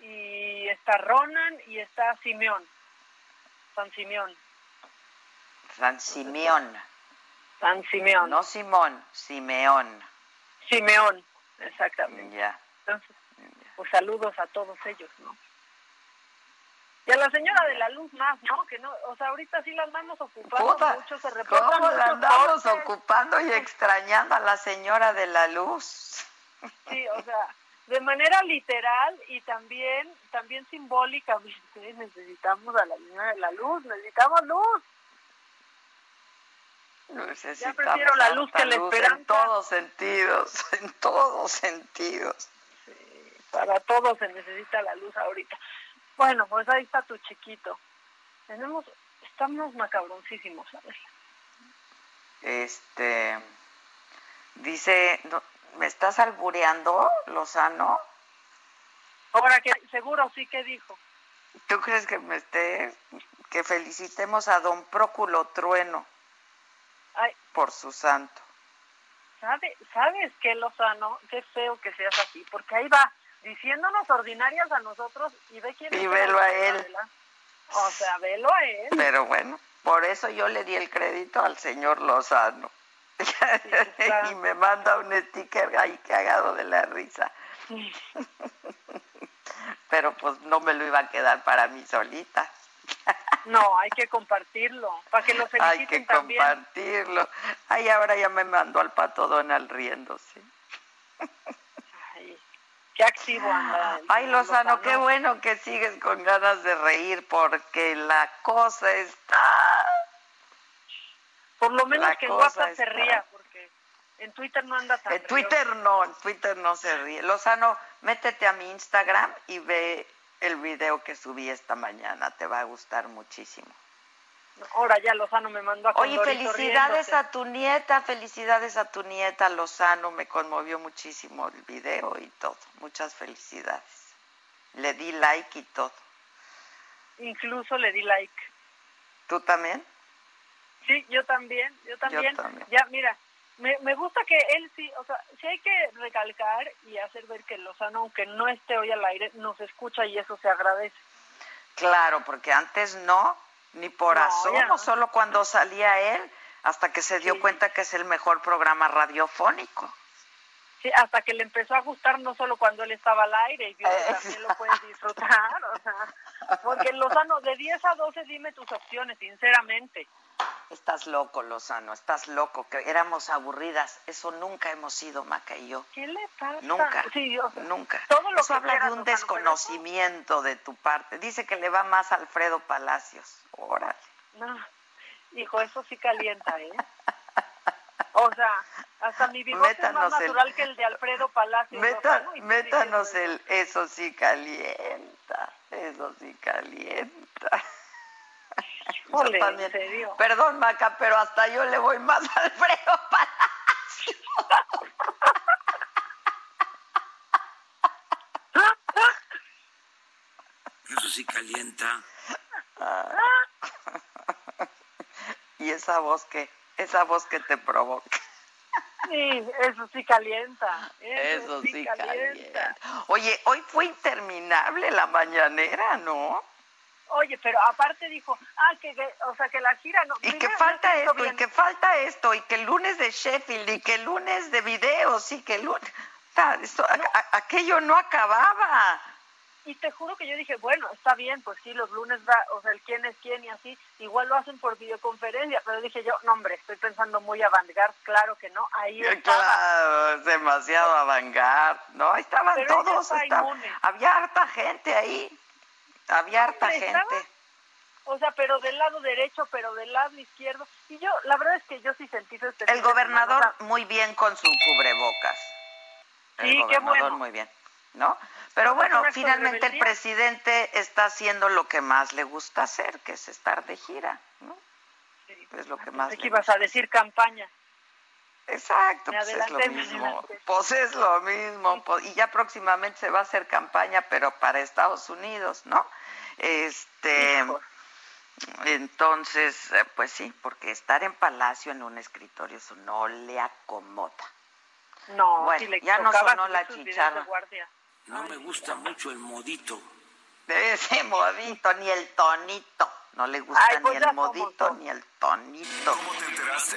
y está Ronan y está Simeón. San Simeón. San Simeón. San Simeón. No Simón, Simeón. Simeón, exactamente. Ya. Entonces, pues saludos a todos ellos, ¿no? Y a la señora de la luz más, ¿no? Que no, o sea, ahorita sí la andamos ocupando Puta, mucho, se reportan ¿Cómo la andamos cortes. ocupando y extrañando a la señora de la luz? Sí, o sea, de manera literal y también también simbólicamente necesitamos a la señora de la luz, necesitamos luz. Necesitamos prefiero la luz que la luz esperanza. En todos sentidos, en todos sentidos. Para todos se necesita la luz ahorita. Bueno, pues ahí está tu chiquito. Tenemos, estamos macabroncísimos, ¿sabes? Este, dice, no, ¿me estás albureando, Lozano? Ahora que seguro sí que dijo. ¿Tú crees que me esté, que felicitemos a don Próculo Trueno Ay, por su santo? ¿sabe, ¿sabes qué, Lozano? Qué feo que seas así, porque ahí va diciéndonos ordinarias a nosotros y ve quién Y velo el a él. O sea, velo a él. Pero bueno, por eso yo le di el crédito al señor Lozano. y me manda un sticker ahí cagado de la risa. Pero pues no me lo iba a quedar para mí solita. No, hay que compartirlo, para que lo feliciten Hay que también. compartirlo. Ay, ahora ya me mandó al pato Donald riéndose. Qué activo anda. Ay, Lozano, qué bueno que sigues con ganas de reír porque la cosa está... Por lo menos la que en WhatsApp se ría, porque en Twitter no anda tan En Twitter no, en Twitter no se ríe. Lozano, métete a mi Instagram y ve el video que subí esta mañana. Te va a gustar muchísimo. Ahora ya Lozano me mandó a Oye, felicidades riéndose. a tu nieta, felicidades a tu nieta Lozano. Me conmovió muchísimo el video y todo. Muchas felicidades. Le di like y todo. Incluso le di like. ¿Tú también? Sí, yo también, yo también. también. Ya, mira, me, me gusta que él sí, o sea, sí hay que recalcar y hacer ver que Lozano, aunque no esté hoy al aire, nos escucha y eso se agradece. Claro, porque antes no, ni por No, asomo, no. solo cuando salía él, hasta que se dio cuenta que es el mejor programa radiofónico. Sí, hasta que le empezó a gustar no solo cuando él estaba al aire y vio Eh, que también lo puedes disfrutar, o sea, porque Lozano, de 10 a 12 dime tus opciones, sinceramente. Estás loco, Lozano, estás loco, que éramos aburridas. Eso nunca hemos sido, Maca y yo. ¿Qué le pasa? Nunca, Sí, o sea, nunca. todo lo eso que habla quieras, de un desconocimiento de tu parte. Dice que le va más a Alfredo Palacios. Órale. No, hijo, eso sí calienta, ¿eh? O sea, hasta mi bigote es Métanos más el- natural que el de Alfredo Palacios. Meta- métanos el eso sí calienta, eso sí calienta. Perdón, Maca, pero hasta yo le voy más a Alfredo Palacios. Eso sí calienta. Y esa voz que, esa voz que te provoca. Sí, eso sí calienta. Eso, Eso sí, sí calienta. calienta. Oye, hoy fue interminable la mañanera, ¿no? Oye, pero aparte dijo, ah, que, que- o sea, que la gira no. Y que falta esto, y que falta esto, y que el lunes de Sheffield, y que el lunes de videos, y que el lunes... Esto- a- aquello no acababa. Y te juro que yo dije, bueno, está bien, pues sí, los lunes va, o sea, el quién es quién y así, igual lo hacen por videoconferencia, pero dije yo, no, hombre, estoy pensando muy avant-garde, claro que no, ahí estaba. Claro, es demasiado avant ¿no? Ahí estaban Pero todos, estaba- había harta gente ahí, había harta estaba- gente. O sea, pero del lado derecho, pero del lado izquierdo. Y yo, la verdad es que yo sí sentí este El semana, gobernador muy bien con su cubrebocas. El gobernador muy bien, ¿no? Pero bueno, finalmente el presidente está haciendo lo que más le gusta hacer, que es estar de gira, ¿no? Es lo que más. le ibas a decir campaña. Exacto, pues es lo mismo. Pues es lo mismo. y ya próximamente se va a hacer campaña, pero para Estados Unidos, ¿no? Este. Entonces, eh, pues sí, porque estar en Palacio en un escritorio eso no le acomoda. No, bueno, ya no sonó la chicharra. No me gusta mucho el modito. Ese modito, ni el tonito. No le gusta ni pues el modito ni el tonito. ¿Cómo te enteraste?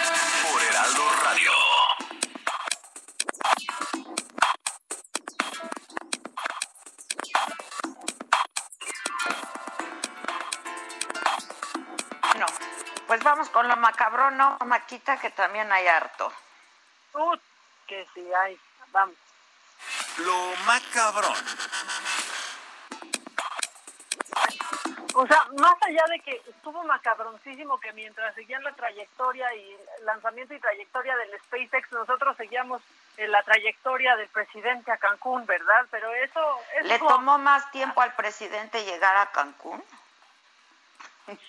pues vamos con lo macabrón, ¿no, Maquita? Que también hay harto. Uh, que sí hay. Vamos. Lo macabrón. O sea, más allá de que estuvo macabroncísimo que mientras seguían la trayectoria y lanzamiento y trayectoria del SpaceX, nosotros seguíamos en la trayectoria del presidente a Cancún, ¿verdad? Pero eso... ¿Le tomó más tiempo al presidente llegar a Cancún?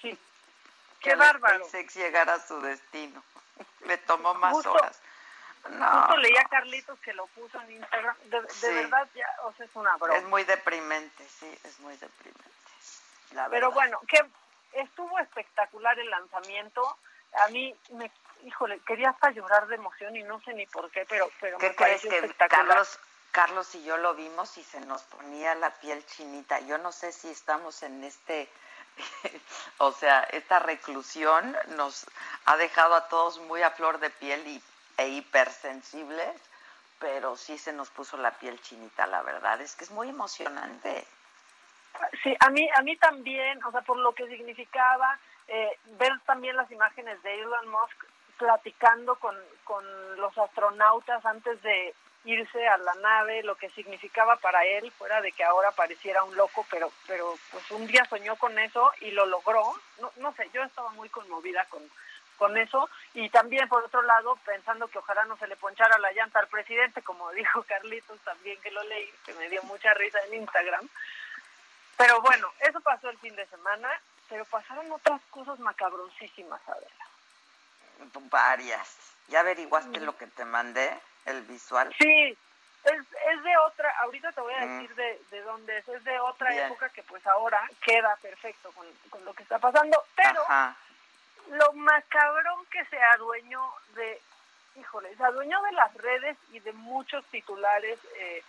Sí. Qué bárbaro. SpaceX llegar a su destino. Le tomó más horas. No. Justo leía a Carlitos que lo puso en Instagram. De, verdad, ya, o sea, es una broma. Es muy deprimente, sí, es muy deprimente. Pero bueno, que estuvo espectacular el lanzamiento. A mí me, híjole, quería hasta llorar de emoción y no sé ni por qué, pero, pero ¿Qué me crees que Carlos, Carlos y yo lo vimos y se nos ponía la piel chinita. Yo no sé si estamos en este, o sea, esta reclusión nos ha dejado a todos muy a flor de piel y, e hipersensibles, pero sí se nos puso la piel chinita, la verdad. Es que es muy emocionante. Sí, a mí, a mí también, o sea, por lo que significaba, eh, ver también las imágenes de Elon Musk platicando con, con los astronautas antes de irse a la nave, lo que significaba para él, fuera de que ahora pareciera un loco, pero, pero pues un día soñó con eso y lo logró. No, no sé, yo estaba muy conmovida con, con eso y también por otro lado pensando que ojalá no se le ponchara la llanta al presidente, como dijo Carlitos también que lo leí, que me dio mucha risa en Instagram. Pero bueno, eso pasó el fin de semana, pero pasaron otras cosas macabroncísimas, Adela. Varias. ¿Ya averiguaste lo que te mandé, el visual? Sí, es, es de otra, ahorita te voy a decir de, de dónde es, es de otra época que pues ahora queda perfecto con, con lo que está pasando, pero lo macabrón que se adueñó de, híjole, se adueñó de las redes y de muchos titulares eh,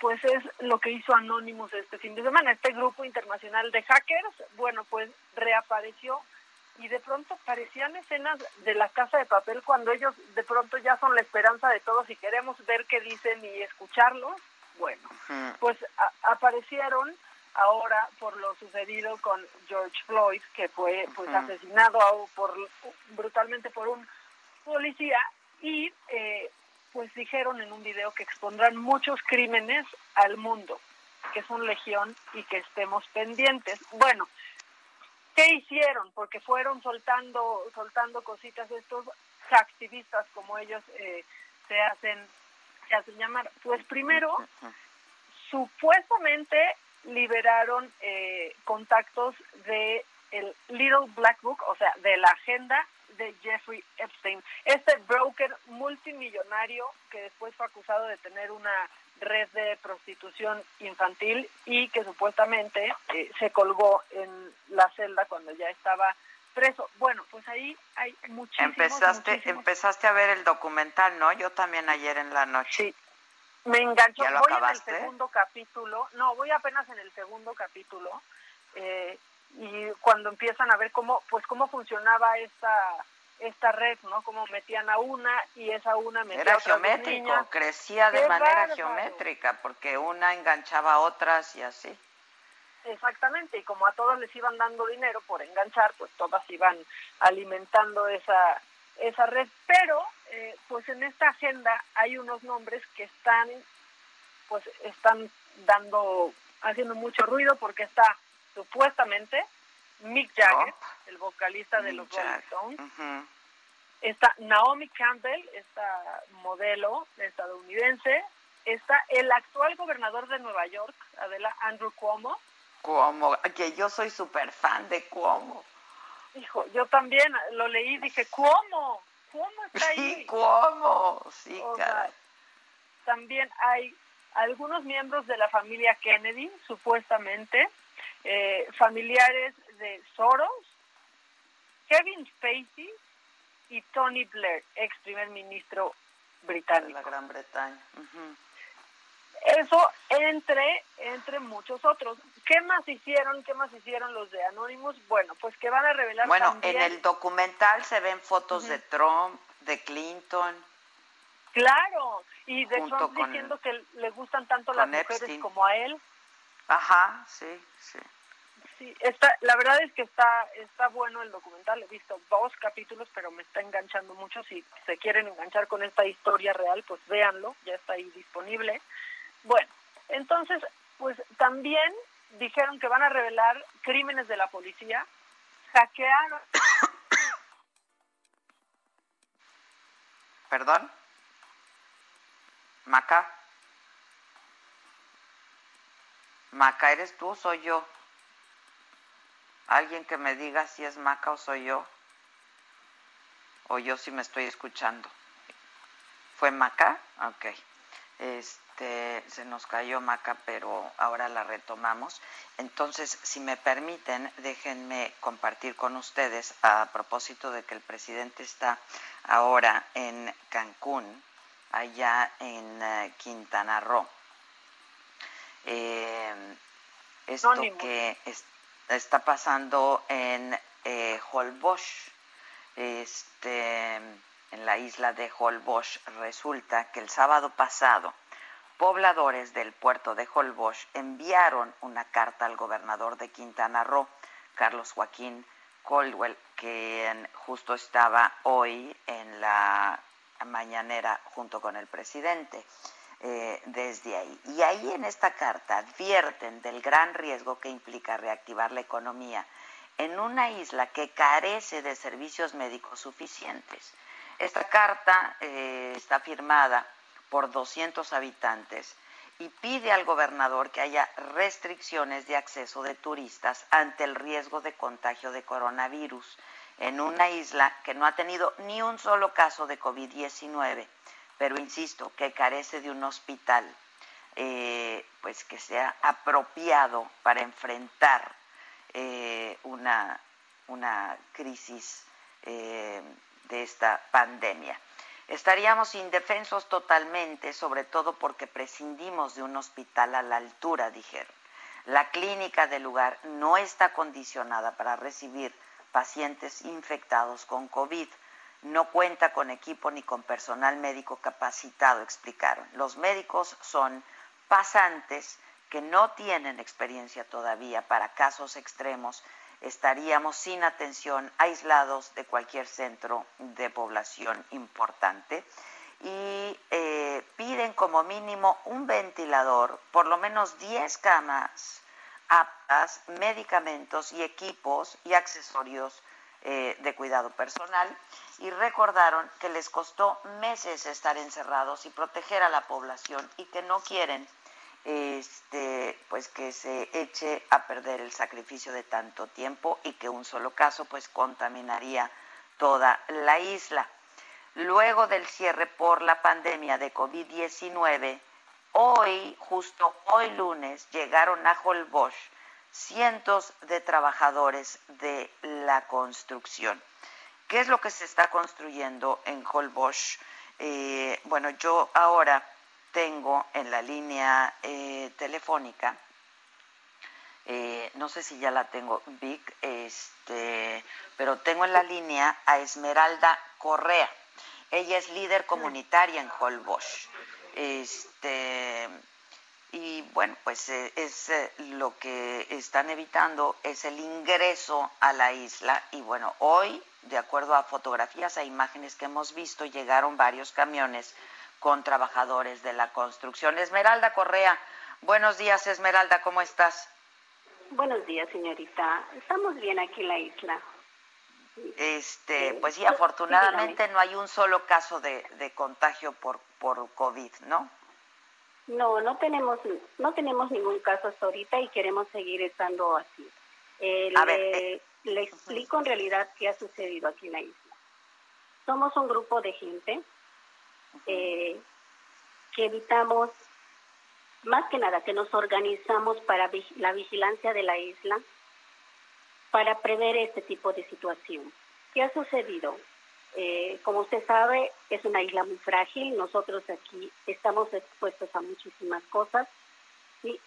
pues es lo que hizo Anonymous este fin de semana. Este grupo internacional de hackers, bueno, pues reapareció y de pronto parecían escenas de la casa de papel cuando ellos de pronto ya son la esperanza de todos y queremos ver qué dicen y escucharlos. Bueno, pues aparecieron ahora por lo sucedido con George Floyd, que fue pues asesinado por brutalmente por un policía y eh, pues dijeron en un video que expondrán muchos crímenes al mundo, que son legión y que estemos pendientes. Bueno, ¿qué hicieron? Porque fueron soltando, soltando cositas estos activistas como ellos eh, se hacen se hacen llamar. Pues primero, supuestamente liberaron eh, contactos de el Little Black Book, o sea, de la agenda de Jeffrey Epstein, este broker multimillonario que después fue acusado de tener una red de prostitución infantil y que supuestamente eh, se colgó en la celda cuando ya estaba preso. Bueno, pues ahí hay muchísimos... Empezaste, empezaste a ver el documental, ¿no? Yo también ayer en la noche. Sí, me enganchó. Voy en el segundo capítulo, no, voy apenas en el segundo capítulo. Eh, y cuando empiezan a ver cómo pues cómo funcionaba esta esta red, ¿no? Como metían a una y esa una metía Era a otras dos geométrico, niñas. crecía de ¡Qué manera bárbaro! geométrica, porque una enganchaba a otras y así. Exactamente, y como a todas les iban dando dinero por enganchar, pues todas iban alimentando esa, esa red. Pero, eh, pues en esta agenda hay unos nombres que están, pues están dando, haciendo mucho ruido porque está supuestamente Mick Jagger, el vocalista de los Rolling. Stones, está Naomi Campbell, esta modelo estadounidense, está el actual gobernador de Nueva York, Adela Andrew Cuomo, Cuomo, que yo soy súper fan de Cuomo. Hijo, yo también lo leí y dije, ¿cómo? ¿Cómo está ahí? Sí, Cuomo, sí, O sea, caray. también hay algunos miembros de la familia Kennedy, supuestamente, eh, familiares de Soros, Kevin Spacey y Tony Blair, ex primer ministro de británico. la Gran Bretaña. Eso entre, entre muchos otros. ¿Qué más hicieron? ¿Qué más hicieron los de Anonymous? Bueno, pues que van a revelar Bueno, también... en el documental se ven fotos de Trump, de Clinton. Claro, y de Trump diciendo que le gustan tanto las mujeres Epstein. como a él. Ajá, sí, sí. Sí, está, la verdad es que está, está bueno el documental. He visto dos capítulos, pero me está enganchando mucho. Si se quieren enganchar con esta historia real, pues véanlo, ya está ahí disponible. Bueno, entonces, pues también dijeron que van a revelar crímenes de la policía, hackearon ¿Perdón? Maca. Maca, ¿eres tú o soy yo? Alguien que me diga si es Maca o soy yo. O yo sí me estoy escuchando. ¿Fue Maca? Ok. Este, se nos cayó Maca, pero ahora la retomamos. Entonces, si me permiten, déjenme compartir con ustedes a propósito de que el presidente está ahora en Cancún, allá en eh, Quintana Roo. Eh, esto que es- está pasando en eh, Holbox, este, en la isla de Holbox, resulta que el sábado pasado pobladores del puerto de Holbox enviaron una carta al gobernador de Quintana Roo, Carlos Joaquín Colwell, quien justo estaba hoy en la mañanera junto con el presidente eh, desde ahí. Y ahí en esta carta advierten del gran riesgo que implica reactivar la economía en una isla que carece de servicios médicos suficientes. Esta carta eh, está firmada por 200 habitantes y pide al gobernador que haya restricciones de acceso de turistas ante el riesgo de contagio de coronavirus en una isla que no ha tenido ni un solo caso de COVID-19, pero insisto, que carece de un hospital eh, pues que sea apropiado para enfrentar eh, una, una crisis eh, de esta pandemia. Estaríamos indefensos totalmente, sobre todo porque prescindimos de un hospital a la altura, dijeron. La clínica del lugar no está condicionada para recibir pacientes infectados con COVID. No cuenta con equipo ni con personal médico capacitado, explicaron. Los médicos son pasantes que no tienen experiencia todavía para casos extremos estaríamos sin atención, aislados de cualquier centro de población importante. Y eh, piden como mínimo un ventilador, por lo menos 10 camas aptas, medicamentos y equipos y accesorios eh, de cuidado personal. Y recordaron que les costó meses estar encerrados y proteger a la población y que no quieren este, pues que se eche a perder el sacrificio de tanto tiempo y que un solo caso pues contaminaría toda la isla. Luego del cierre por la pandemia de COVID-19, hoy, justo hoy lunes, llegaron a Holbox cientos de trabajadores de la construcción. ¿Qué es lo que se está construyendo en Holbox? Eh, bueno, yo ahora tengo en la línea eh, telefónica Eh, no sé si ya la tengo, Vic, este, pero tengo en la línea a Esmeralda Correa. Ella es líder comunitaria en Holbox. Este, y bueno, pues eh, es eh, lo que están evitando es el ingreso a la isla y bueno, hoy, de acuerdo a fotografías e imágenes que hemos visto, llegaron varios camiones con trabajadores de la construcción. Esmeralda Correa, buenos días Esmeralda, ¿cómo estás? Buenos días, señorita. Estamos bien aquí en la isla. Este, pues sí, afortunadamente no hay un solo caso de, de contagio por, por COVID, ¿no? No, no tenemos, no tenemos ningún caso hasta ahorita y queremos seguir estando así. Eh, le, eh, le, explico en realidad qué ha sucedido aquí en la isla. Somos un grupo de gente eh, que evitamos, más que nada, que nos organizamos para la vigilancia de la isla, para prever este tipo de situación. ¿Qué ha sucedido? Eh, como usted sabe, es una isla muy frágil. Nosotros aquí estamos expuestos a muchísimas cosas. Y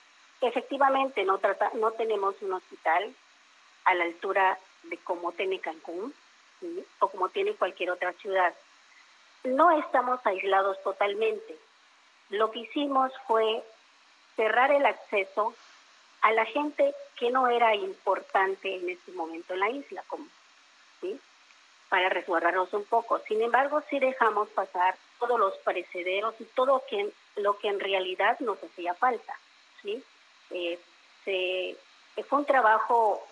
efectivamente no, tenemos un hospital a la altura de como tiene Cancún o como tiene cualquier otra ciudad. No estamos aislados totalmente. Lo que hicimos fue cerrar el acceso a la gente que no era importante en este momento en la isla, como ¿sí? Para resguardarnos un poco. Sin embargo, sí dejamos pasar todos los parecederos y todo que, lo que en realidad nos hacía falta. ¿sí? Eh, fue un trabajo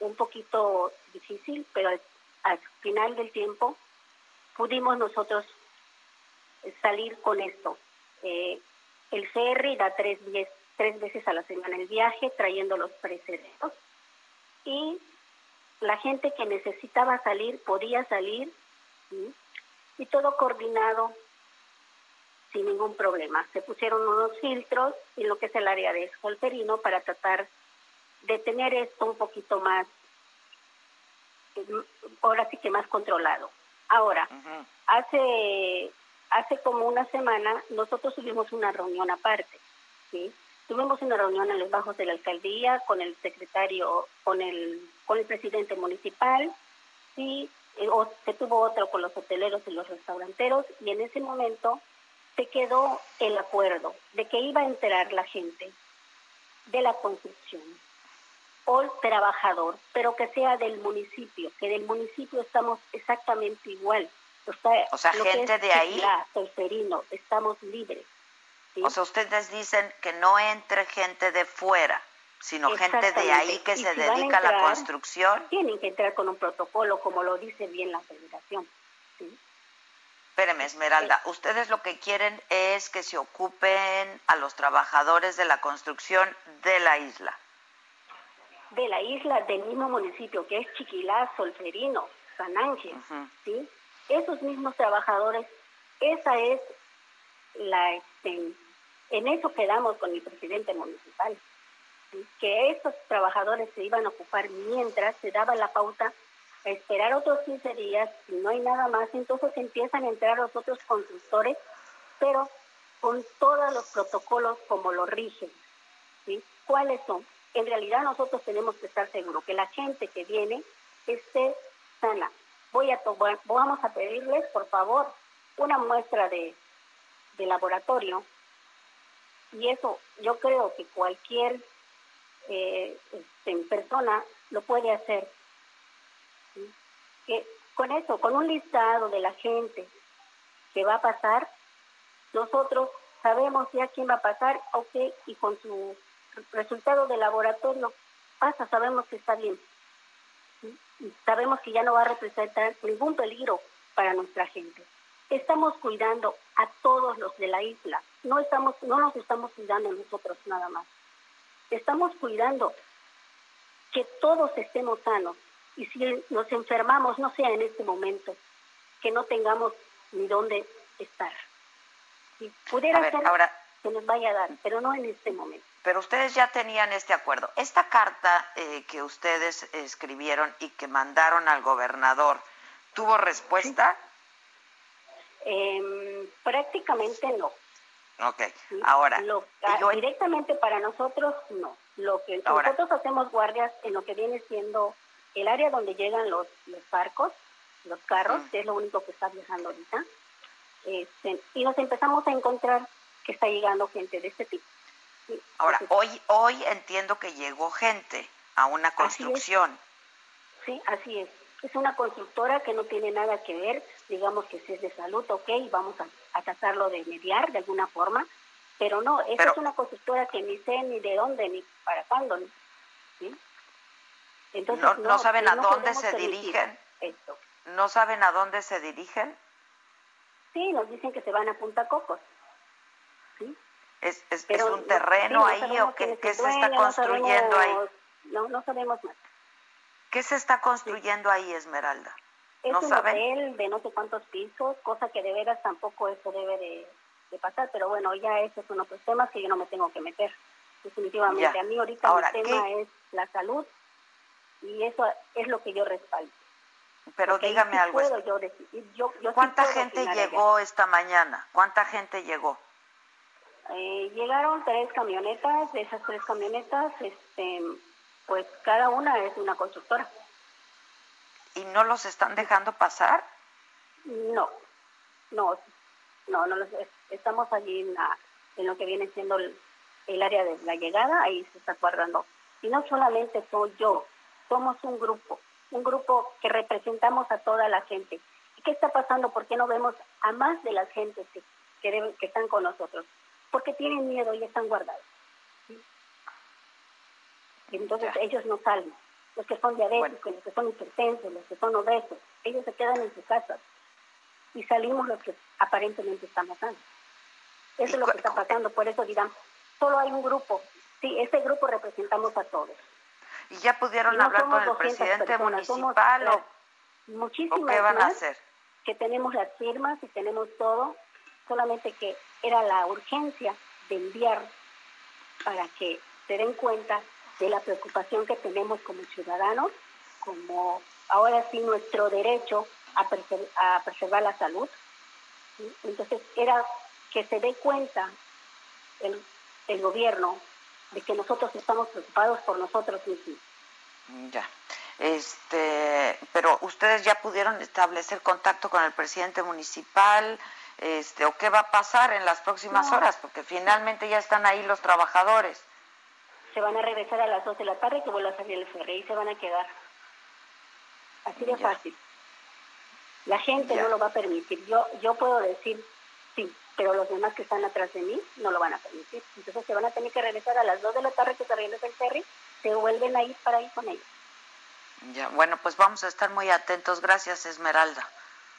un poquito difícil, pero al, final del tiempo pudimos nosotros salir con esto. Eh, el CR da tres, tres veces a la semana el viaje, trayendo los precederos. Y la gente que necesitaba salir podía salir y todo coordinado sin ningún problema. Se pusieron unos filtros en lo que es el área de escolterino para tratar de tener esto un poquito más, ahora sí que más controlado. Ahora, hace hace como una semana nosotros tuvimos una reunión aparte, ¿sí? Tuvimos una reunión en los bajos de la alcaldía con el secretario, con el, con el presidente municipal, y eh, se tuvo otro con los hoteleros y los restauranteros, y en ese momento se quedó el acuerdo de que iba a enterar la gente de la construcción o el trabajador, pero que sea del municipio, que del municipio estamos exactamente igual. O sea, gente de ahí. Solferino, estamos libres. O sea, ustedes dicen que no entre gente de fuera, sino gente de ahí que se dedica a, la construcción. Tienen que entrar con un protocolo, como lo dice bien la federación. ¿sí? Espéreme, Esmeralda, ustedes lo que quieren es que se ocupen a los trabajadores de la construcción de la isla. De la isla, del mismo municipio, que es Chiquilá, Solferino, San Ángel, ¿sí? Esos mismos trabajadores, esa es la, este, en eso quedamos con el presidente municipal, que estos trabajadores se iban a ocupar mientras se daba la pauta a esperar otros 15 días, y no hay nada más, entonces empiezan a entrar los otros constructores, pero con todos los protocolos como lo rigen. ¿Cuáles son? En realidad nosotros tenemos que estar seguros que la gente que viene esté sana. Voy a vamos a pedirles, por favor, una muestra de, de laboratorio y eso yo creo que cualquier eh, este, persona lo puede hacer. Con eso, con un listado de la gente que va a pasar, nosotros sabemos ya quién va a pasar, ok, y con su resultado de laboratorio pasa, sabemos que está bien. Sabemos que ya no va a representar ningún peligro para nuestra gente estamos cuidando a todos los de la isla. No estamos, no nos estamos cuidando nosotros nada más. Estamos cuidando que todos estemos sanos y si nos enfermamos, no sea en este momento, que no tengamos ni dónde estar. Si pudiera ser ahora, que nos vaya a dar, pero no en este momento. Pero ustedes ya tenían este acuerdo. Esta carta eh, que ustedes escribieron y que mandaron al gobernador, ¿tuvo respuesta? Eh, prácticamente no. Ok, ahora. Directamente para nosotros, no. Lo que nosotros hacemos guardias en lo que viene siendo el área donde llegan los, los barcos, los carros, que es lo único que está viajando ahorita. Este, y nos empezamos a encontrar que está llegando gente de este tipo. Ahora, hoy, hoy entiendo que llegó gente a una construcción. Sí, así es. Es una constructora que no tiene nada que ver, digamos que si es de salud, ok, vamos a, tratarlo de mediar de alguna forma, pero no, esa es una constructora que ni sé ni de dónde, ni para cuándo. Entonces, no, saben a dónde se dirigen. ¿No saben a dónde se dirigen? Sí, nos dicen que se van a Punta Cocos. ¿sí? ¿Es, es, un terreno ahí o qué, se está construyendo ahí? No, no sabemos más. ¿Qué se está construyendo ahí, Esmeralda? Es un hotel de no sé cuántos pisos, cosa que de veras tampoco eso debe de, pasar, pero bueno, ya esos son otros temas que yo no me tengo que meter. Definitivamente, a mí ahorita Ahora, mi tema es la salud y eso es lo que yo respaldo. Pero dígame algo. ¿Cuánta gente llegó esta mañana? ¿Cuánta gente llegó? Eh, llegaron tres camionetas, de esas tres camionetas, este, pues cada una es una constructora. ¿Y no los están dejando pasar? No, no, no, no los, estamos allí en, en lo que viene siendo el, el, área de la llegada, ahí se está guardando. Y no solamente soy yo, somos un grupo, un grupo que representamos a toda la gente. ¿Y qué está pasando? ¿Por qué no vemos a más de las gentes que, que, que están con nosotros? Porque tienen miedo y están guardados. Entonces ellos no salen. Los que son diabéticos, los que son hipertensos, los que son obesos, ellos se quedan en sus casas. Y salimos los que aparentemente estamos sanos. Eso es lo que está pasando. Por eso dirán, solo hay un grupo. Sí, ese grupo representamos a todos. ¿Y ya pudieron hablar con el presidente municipal o, muchísimas qué van a hacer? Que tenemos las firmas y tenemos todo, solamente que era la urgencia de enviar para que se den cuenta de la preocupación que tenemos como ciudadanos, como ahora sí nuestro derecho a, preservar la salud. Entonces era que se dé cuenta el, el gobierno de que nosotros estamos preocupados por nosotros mismos. Ya. Este, pero ustedes ya pudieron establecer contacto con el presidente municipal, este, o qué va a pasar en las próximas horas, porque finalmente ya están ahí los trabajadores. Se van a regresar a las 2 de la tarde que vuelva a salir el ferry y se van a quedar. Así de fácil. La gente no lo va a permitir. Yo, yo puedo decir sí, pero los demás que están atrás de mí no lo van a permitir. Entonces se van a tener que regresar a las 2 de la tarde que se regresa el ferry, se vuelven a ir para ir con ellos. Ya, bueno, pues vamos a estar muy atentos. Gracias, Esmeralda.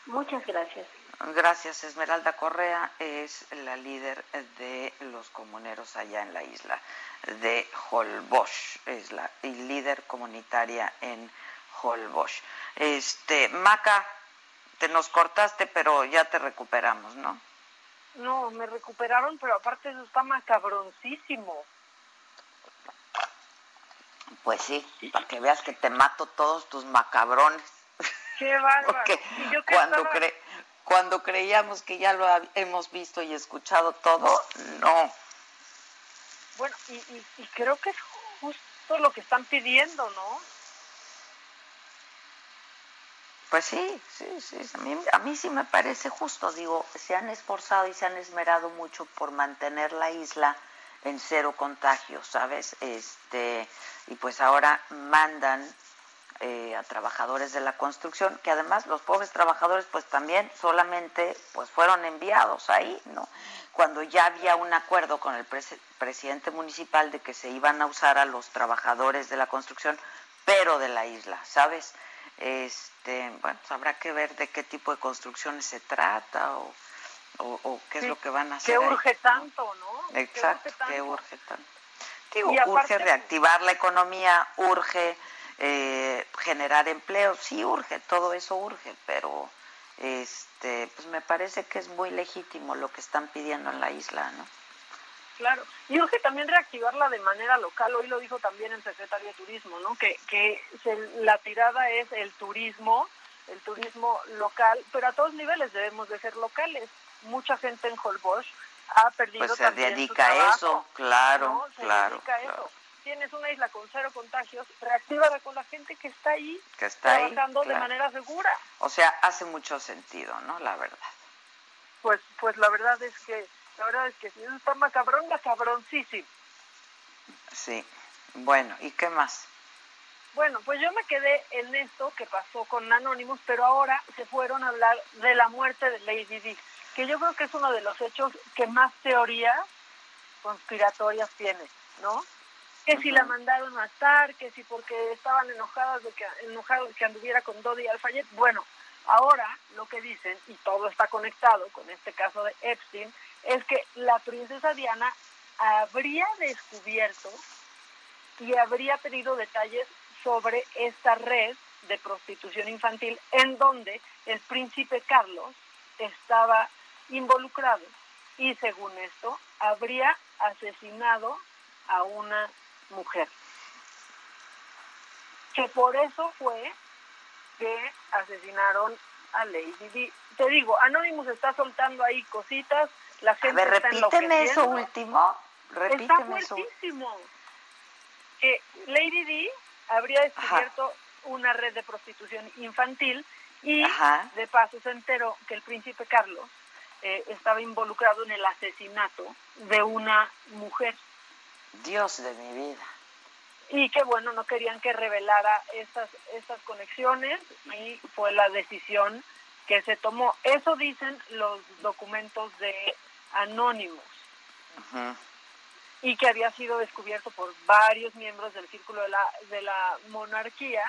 Muchas gracias. Gracias, Esmeralda Correa es la líder de los comuneros allá en la isla de Holbox, es la líder comunitaria en Holbox. Este, Maca, te nos cortaste, pero ya te recuperamos, ¿no? No, me recuperaron, pero aparte eso está macabroncísimo. Pues sí, para que veas que te mato todos tus macabrones. Qué bárbaro. cuando, cuando creíamos que ya lo hemos visto y escuchado todo, no. Bueno, y, y creo que es justo lo que están pidiendo, ¿no? Pues sí, sí, sí. A mí, a mí sí me parece justo. Digo, se han esforzado y se han esmerado mucho por mantener la isla en cero contagios, ¿sabes? Este, y pues ahora mandan eh, a trabajadores de la construcción, que además los pobres trabajadores pues también solamente pues fueron enviados ahí, ¿no? Cuando ya había un acuerdo con el presidente municipal de que se iban a usar a los trabajadores de la construcción, pero de la isla, ¿sabes? Este, bueno, pues habrá que ver de qué tipo de construcciones se trata o, o, qué es lo que van a hacer. ¿Qué urge tanto, no? Exacto, ¿Qué urge tanto? Digo, urge reactivar la economía, urge eh, generar empleo, sí urge, todo eso urge, pero este, pues me parece que es muy legítimo lo que están pidiendo en la isla, ¿no? Claro, y urge también reactivarla de manera local. Hoy lo dijo también el secretario de Turismo, ¿no? Que, que la tirada es el turismo, el turismo local, pero a todos niveles debemos de ser locales. Mucha gente en Holbox ha perdido pues se también dedica su a trabajo, eso, claro, ¿no? Se claro, dedica a claro. eso. Tienes una isla con cero contagios, reactívala con la gente que está ahí Que está ahí, trabajando de claro. manera segura. O sea, hace mucho sentido, ¿no? La verdad. Pues, pues la verdad es que, la verdad es que si eso está macabrón, macabroncísimo. Sí. Bueno, ¿y qué más? Bueno, pues yo me quedé en esto que pasó con Anonymous, pero ahora se fueron a hablar de la muerte de Lady Di, que yo creo que es uno de los hechos que más teorías conspiratorias tiene, ¿no? Que si la mandaron matar, que si porque estaban enojadas de que enojados que anduviera con Dodi Alfayet. Bueno, ahora lo que dicen y todo está conectado con este caso de Epstein es que la princesa Diana habría descubierto y habría tenido detalles sobre esta red de prostitución infantil en donde el príncipe Carlos estaba involucrado y según esto habría asesinado a una mujer. Que por eso fue que asesinaron a Lady Di. Te digo, Anonymous está soltando ahí cositas, la A gente ver, está repíteme eso último. Está Repíteme eso. fuertísimo. Que Lady Di habría descubierto una red de prostitución infantil y Ajá. de paso se enteró que el príncipe Carlos eh, estaba involucrado en el asesinato de una mujer Dios de mi vida. y que bueno no querían que revelara estas estas conexiones y fue la decisión que se tomó eso dicen los documentos de Anonymous y que había sido descubierto por varios miembros del círculo de la, de la monarquía,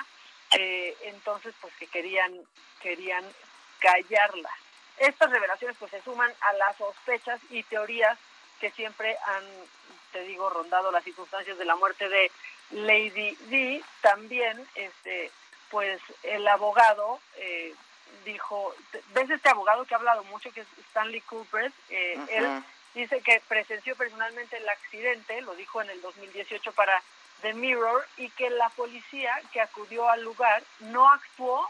eh, entonces pues que querían, querían callarla. Estas revelaciones pues se suman a las sospechas y teorías que siempre han, te digo, rondado las circunstancias de la muerte de Lady Di. También, este, pues el abogado eh, dijo, ¿ves este abogado que ha hablado mucho, que es Stanley Cooper? Eh. Él dice que presenció personalmente el accidente, lo dijo en el 2018 para The Mirror, y que la policía que acudió al lugar no actuó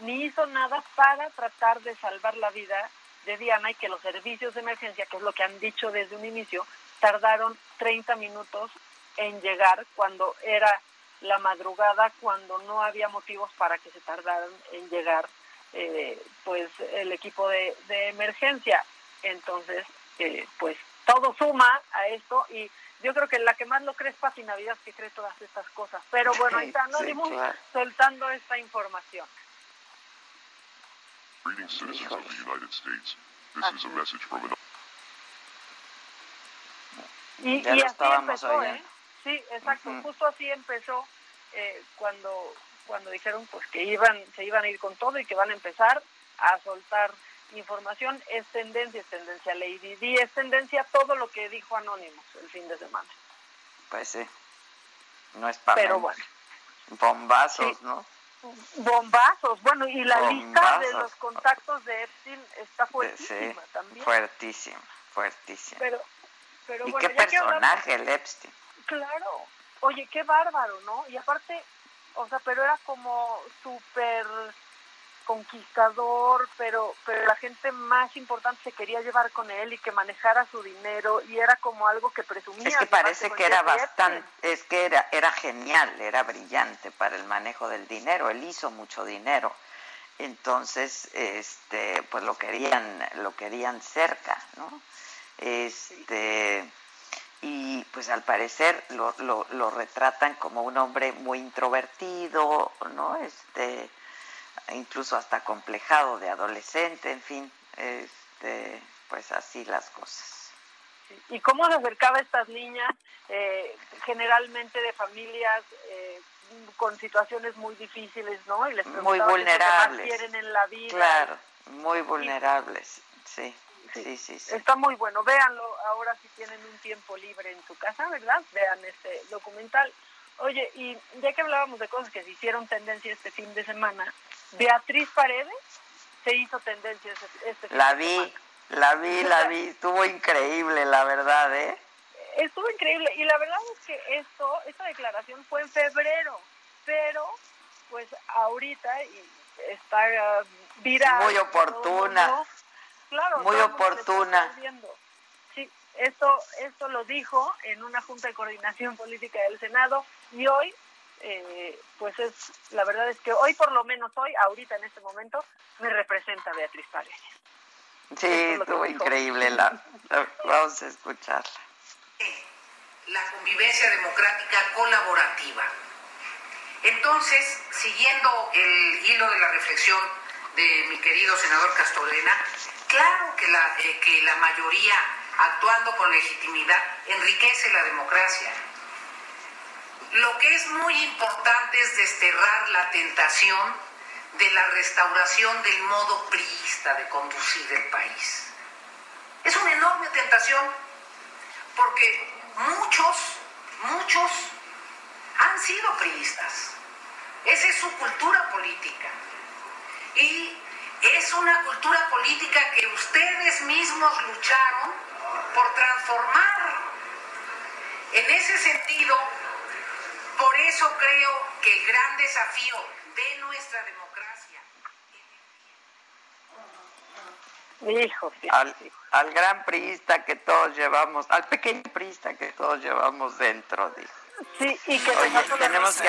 ni hizo nada para tratar de salvar la vida de Diana y que los servicios de emergencia, que es lo que han dicho desde un inicio, tardaron 30 minutos en llegar cuando era la madrugada, cuando no había motivos para que se tardaran en llegar eh, pues el equipo de, de emergencia. Entonces, eh, pues todo suma a esto y yo creo que la que más lo cree es Pati Navidad que cree todas estas cosas. Pero bueno, ahí está Sí, Anonymous claro. soltando esta información. Greetings, citizens of the United States. This is a message from an Y, Ya y lo así estábamos empezó, oyendo. ¿eh? Sí, exacto. Justo así empezó eh, cuando cuando dijeron pues que iban se iban a ir con todo y que van a empezar a soltar información. Es tendencia, es tendencia Lady Di, es tendencia todo lo que dijo Anonymous el fin de semana. Pues sí. No es para Pero menos. bueno. Bombazos, Sí. ¿no? Bombazos. Bueno, y la lista de los contactos de Epstein está fuertísima sí, también. fuertísima, fuertísima. Pero, pero y bueno, qué ya que hablamos- personaje el Epstein. Claro. Oye, qué bárbaro, ¿no? Y aparte, o sea, pero era como súper conquistador, pero pero la gente más importante se quería llevar con él y que manejara su dinero y era como algo que presumía. Es que parece con que era bastante, es que era, era genial, era brillante para el manejo del dinero, él hizo mucho dinero. Entonces, este, pues lo querían, lo querían cerca, ¿no? Este, y pues al parecer lo, lo, lo retratan como un hombre muy introvertido, ¿no? Este, incluso hasta complejado de adolescente, en fin, este, pues así las cosas. y cómo se acercaba a estas niñas, eh, generalmente de familias eh, con situaciones muy difíciles, ¿no? Y les Muy lo que más vulnerables. quieren en la vida. Claro, muy vulnerables, sí, sí, sí, sí. Está muy bueno, véanlo ahora si tienen un tiempo libre en su casa, ¿verdad? Vean este documental. Oye, y ya que hablábamos de cosas que se hicieron tendencia este fin de semana, Beatriz Paredes se hizo tendencia este, este fin La de vi, semana. la vi, la vi, estuvo increíble, la verdad, ¿eh? Estuvo increíble y la verdad es que esto, esta declaración fue en febrero, pero pues ahorita y está uh, viral. Muy oportuna. mundo- claro, Muy oportuna. Sí, Esto, esto lo dijo en una junta de coordinación política del Senado y hoy, eh, pues es, la verdad es que hoy por lo menos hoy, ahorita en este momento, me representa Beatriz Párez. Sí, estuvo increíble, la, vamos a escucharla. La convivencia democrática colaborativa. Entonces, siguiendo el hilo de la reflexión de mi querido senador Castorena, claro que la, eh, que la mayoría actuando con legitimidad enriquece la democracia. Lo que es muy importante es desterrar la tentación de la restauración del modo priista de conducir el país. Es una enorme tentación porque muchos, muchos han sido priistas. Esa es su cultura política. Y es una cultura política que ustedes mismos lucharon por transformar. En ese sentido, por eso creo que el gran desafío de nuestra democracia. Hijo, al, al gran priista que todos llevamos, al pequeño priista que todos llevamos dentro, dijo. Sí, y que tenemos que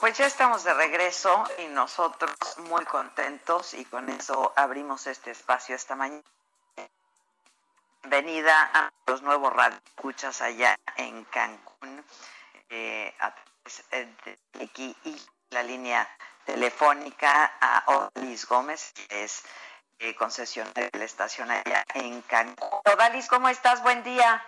Pues ya estamos de regreso y nosotros muy contentos y con eso abrimos este espacio esta mañana. Bienvenida a los nuevos radioescuchas allá en Cancún, eh, a través de aquí y la línea telefónica a Odalis Gómez, que es eh, concesionaria de la estación allá en Cancún. Odalis, ¿cómo estás? Buen día.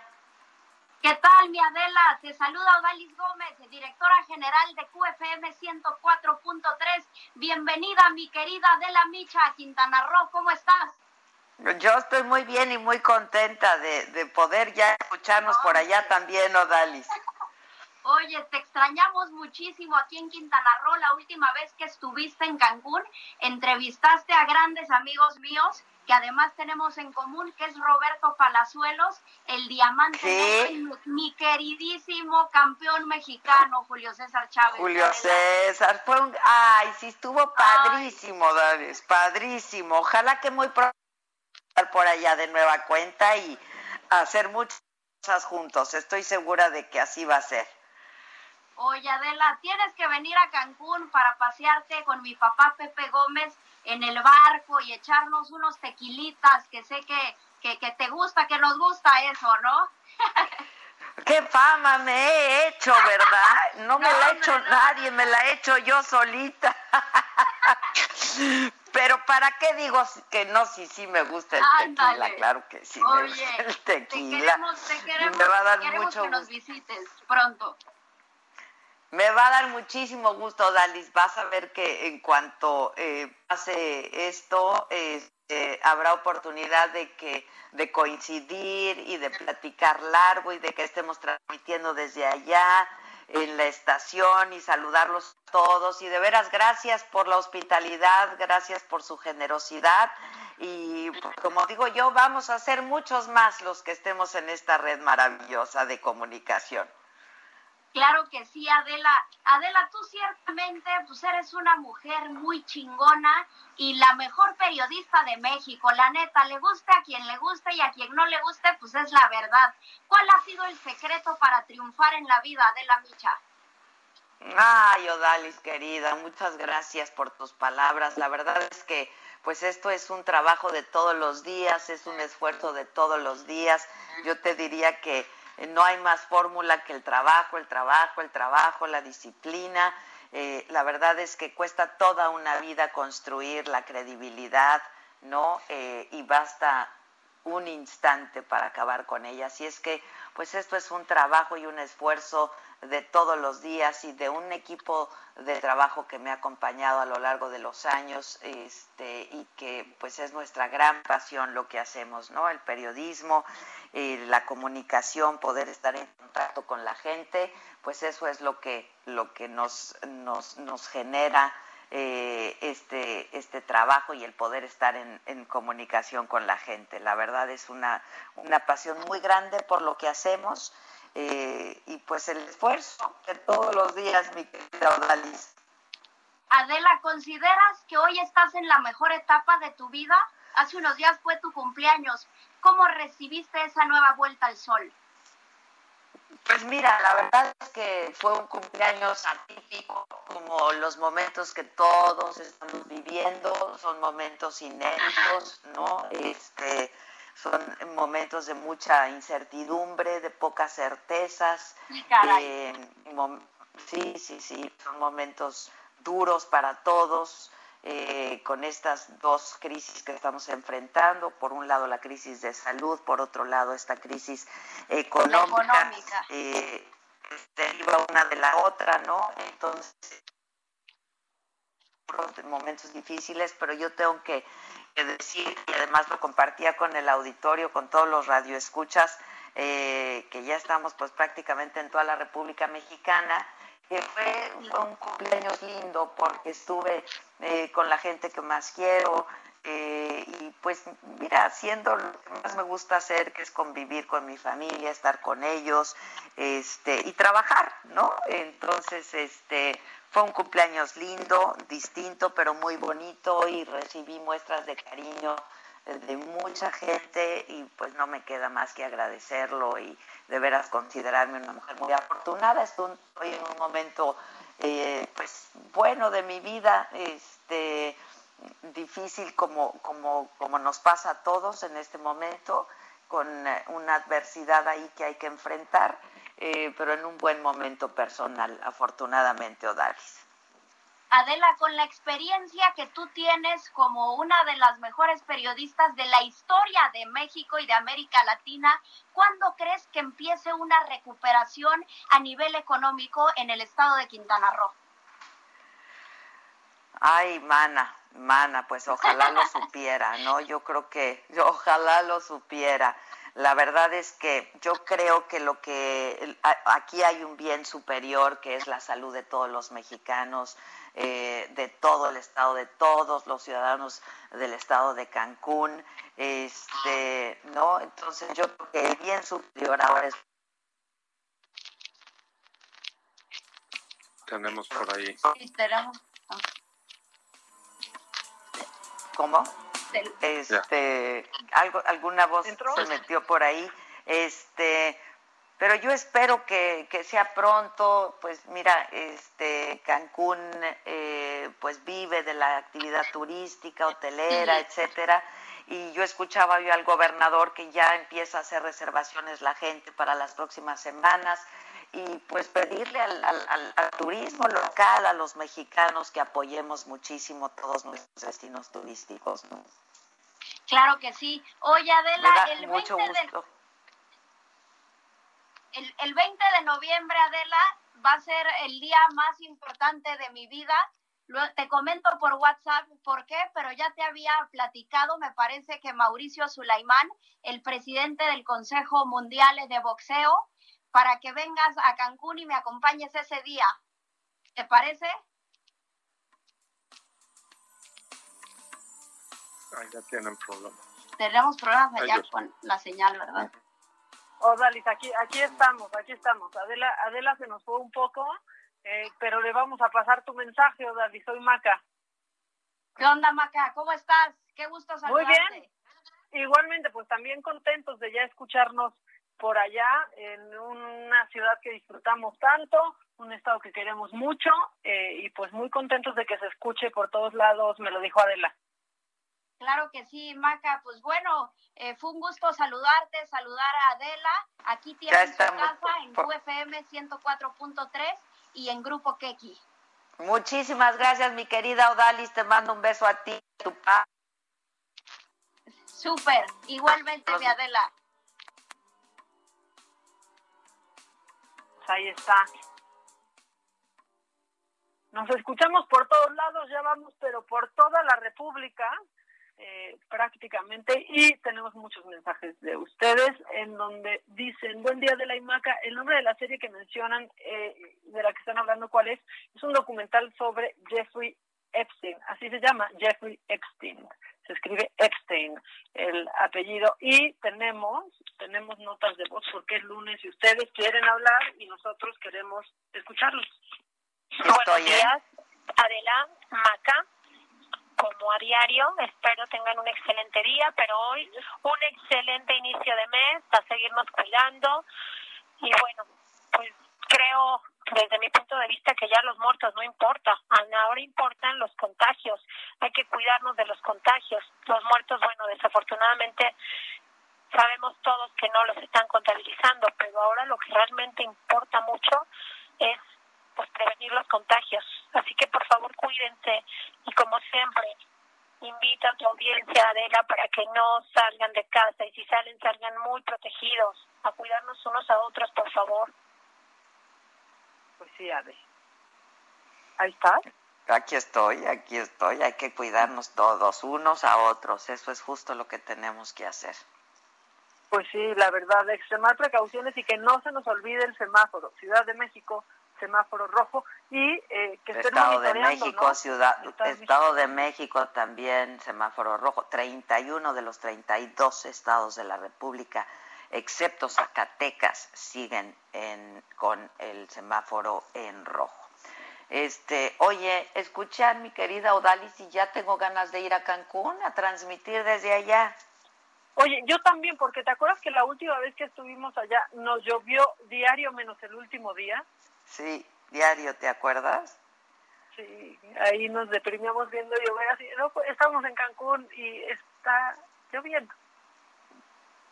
¿Qué tal, mi Adela? Te saluda Odalis Gómez, directora general de QFM 104.3. Bienvenida, mi querida Adela Micha, a Quintana Roo. ¿Cómo estás? Yo estoy muy bien y muy contenta de, de poder ya escucharnos por allá también, Odalis. Oye, te extrañamos muchísimo aquí en Quintana Roo. La última vez que estuviste en Cancún, entrevistaste a grandes amigos míos que además tenemos en común, que es Roberto Palazuelos, el diamante, ¿Sí? mi, mi queridísimo campeón mexicano, Julio César Chávez. Julio César, fue un... Ay, sí, estuvo padrísimo, Davis, padrísimo. Ojalá que muy pronto estar por allá de nueva cuenta y hacer muchas cosas juntos. Estoy segura de que así va a ser. Oye, Adela, tienes que venir a Cancún para pasearte con mi papá Pepe Gómez en el barco y echarnos unos tequilitas, que sé que, que, que te gusta, que nos gusta eso, ¿no? ¡Qué fama me he hecho, verdad! No me No, la ha hecho no. nadie, me la he hecho yo solita. Pero ¿para qué digo que no? Si sí me gusta el tequila, claro que sí me Oye, gusta el te tequila. queremos, te queremos, me va a dar queremos mucho que nos visites pronto. Me va a dar muchísimo gusto, Dalis. Vas a ver que en cuanto eh, pase esto, este, habrá oportunidad de que de coincidir y de platicar largo y de que estemos transmitiendo desde allá en la estación y saludarlos todos. Y de veras, gracias por la hospitalidad, gracias por su generosidad. Y pues, como digo yo, vamos a ser muchos más los que estemos en esta red maravillosa de comunicación. Claro que sí, Adela. Adela, tú ciertamente pues eres una mujer muy chingona y la mejor periodista de México. La neta, le guste a quien le guste y a quien no le guste, pues es la verdad. ¿Cuál ha sido el secreto para triunfar en la vida, Adela Micha? Ay, Odalis, querida, muchas gracias por tus palabras. La verdad es que pues esto es un trabajo de todos los días, es un esfuerzo de todos los días. Yo te diría que no hay más fórmula que el trabajo, el trabajo, el trabajo, la disciplina Eh, la verdad es que cuesta toda una vida construir la credibilidad, ¿no? Eh, y basta un instante para acabar con ella. Así es que, pues esto es un trabajo y un esfuerzo de todos los días y de un equipo de trabajo que me ha acompañado a lo largo de los años este, y que pues es nuestra gran pasión lo que hacemos, ¿no? El periodismo, la comunicación, poder estar en contacto con la gente, pues eso es lo que, lo que nos, nos, nos genera eh, este, este trabajo y el poder estar en, en, comunicación con la gente. La verdad es una, una pasión muy grande por lo que hacemos eh, y pues el esfuerzo de todos los días, mi querida Odalis. Adela, ¿consideras que hoy estás en la mejor etapa de tu vida? Hace unos días fue tu cumpleaños. ¿Cómo recibiste esa nueva vuelta al sol? Pues mira, la verdad es que fue un cumpleaños atípico, como los momentos que todos estamos viviendo, son momentos inéditos, ¿no? Este, son momentos de mucha incertidumbre, de pocas certezas. Eh, sí, sí, sí, son momentos duros para todos. Eh, con estas dos crisis que estamos enfrentando, por un lado la crisis de salud, por otro lado esta crisis económica, económica. Eh, deriva una de la otra, ¿no? Entonces, momentos difíciles, pero yo tengo que decir, y además lo compartía con el auditorio, con todos los radioescuchas, eh, que ya estamos pues prácticamente en toda la República Mexicana, que fue, un cumpleaños lindo porque estuve eh, con la gente que más quiero, eh, y pues mira, haciendo lo que más me gusta hacer, que es convivir con mi familia, estar con ellos, este, y trabajar, ¿no? Entonces, este, fue un cumpleaños lindo, distinto, pero muy bonito y recibí muestras de cariño de mucha gente y pues no me queda más que agradecerlo y de veras considerarme una mujer muy afortunada. Estoy en un momento eh, pues bueno de mi vida, este difícil como, como, como nos pasa a todos en este momento, con eh, una adversidad ahí que hay que enfrentar eh, pero en un buen momento personal, afortunadamente, Odalis. Adela, con la experiencia que tú tienes como una de las mejores periodistas de la historia de México y de América Latina, ¿cuándo crees que empiece una recuperación a nivel económico en el estado de Quintana Roo? Ay, mana, mana, pues ojalá lo supiera, ¿no? Yo creo que, ojalá lo supiera. La verdad es que yo creo que lo que aquí hay un bien superior que es la salud de todos los mexicanos, eh, de todo el estado, de todos los ciudadanos del estado de Cancún, este, ¿no? Entonces yo creo que el bien superior ahora es tenemos por ahí. ¿Cómo? este algo alguna voz se metió por ahí. Este pero yo espero que, sea pronto. Pues mira este Cancún eh, pues vive de la actividad turística hotelera etcétera. Y yo escuchaba yo al gobernador que ya empieza a hacer reservaciones la gente para las próximas semanas y pues pedirle al, al, turismo local, a los mexicanos que apoyemos muchísimo todos nuestros destinos turísticos. ¿no? Claro que sí. Oye, Adela, el 20 de... El, el 20 de noviembre, Adela, va a ser el día más importante de mi vida. Te comento por WhatsApp por qué, pero ya te había platicado, me parece que Mauricio Sulaimán, el presidente del Consejo Mundial de Boxeo, para que vengas a Cancún y me acompañes ese día. ¿Te parece? Ahí ya tienen problemas. Tenemos problemas allá con la señal, ¿verdad? Odalis, aquí, aquí estamos, aquí estamos. Adela, Adela se nos fue un poco, eh, pero le vamos a pasar tu mensaje, Odalis. Soy Maca. ¿Qué onda, Maca? ¿Cómo estás? Qué gusto saludarte. Muy bien. Igualmente, pues también contentos de ya escucharnos por allá, en una ciudad que disfrutamos tanto, un estado que queremos mucho eh, y pues muy contentos de que se escuche por todos lados, me lo dijo Adela. Claro que sí, Maca. Pues bueno, eh, fue un gusto saludarte, saludar a Adela. Aquí tienes tu casa en QFM 104.3 y en Grupo Keki. Muchísimas gracias, mi querida Odalis. Te mando un beso a ti, tu papá. Súper, igualmente, mi Adela. Ahí está. Nos escuchamos por todos lados, ya vamos, pero por toda la República. Eh, prácticamente y tenemos muchos mensajes de ustedes en donde dicen buen día de la IMACA el nombre de la serie que mencionan eh, de la que están hablando cuál es es un documental sobre Jeffrey Epstein así se llama Jeffrey Epstein se escribe Epstein el apellido y tenemos tenemos notas de voz porque es lunes y ustedes quieren hablar y nosotros queremos escucharlos buenos días Adela Maca como a diario. Espero tengan un excelente día, pero hoy un excelente inicio de mes, a seguirnos cuidando. Y bueno, pues creo desde mi punto de vista que ya los muertos no importa, ahora importan los contagios, hay que cuidarnos de los contagios. Los muertos, bueno, desafortunadamente sabemos todos que no los están contabilizando, pero ahora lo que realmente importa mucho es pues prevenir los contagios. Así que por favor cuídense y como siempre invita a tu audiencia Adela para que no salgan de casa y si salen salgan muy protegidos, a cuidarnos unos a otros por favor. Pues sí, Ade. Ahí está. Aquí estoy, aquí estoy. Hay que cuidarnos todos, unos a otros. Eso es justo lo que tenemos que hacer. Pues sí, la verdad, extremar precauciones y que no se nos olvide el semáforo. Ciudad de México, semáforo rojo y eh, que estén Estado de México, ciudad, Estado, de México también semáforo rojo. 31 de los 32 estados de la República, excepto Zacatecas, siguen en, con el semáforo en rojo. Este, oye, escuchar mi querida Odalis y ya tengo ganas de ir a Cancún a transmitir desde allá. Oye, yo también, porque te acuerdas que la última vez que estuvimos allá nos llovió diario menos el último día. Sí, diario, ¿te acuerdas? Sí, ahí nos deprimíamos viendo llover así. No, pues, estamos en Cancún y está lloviendo.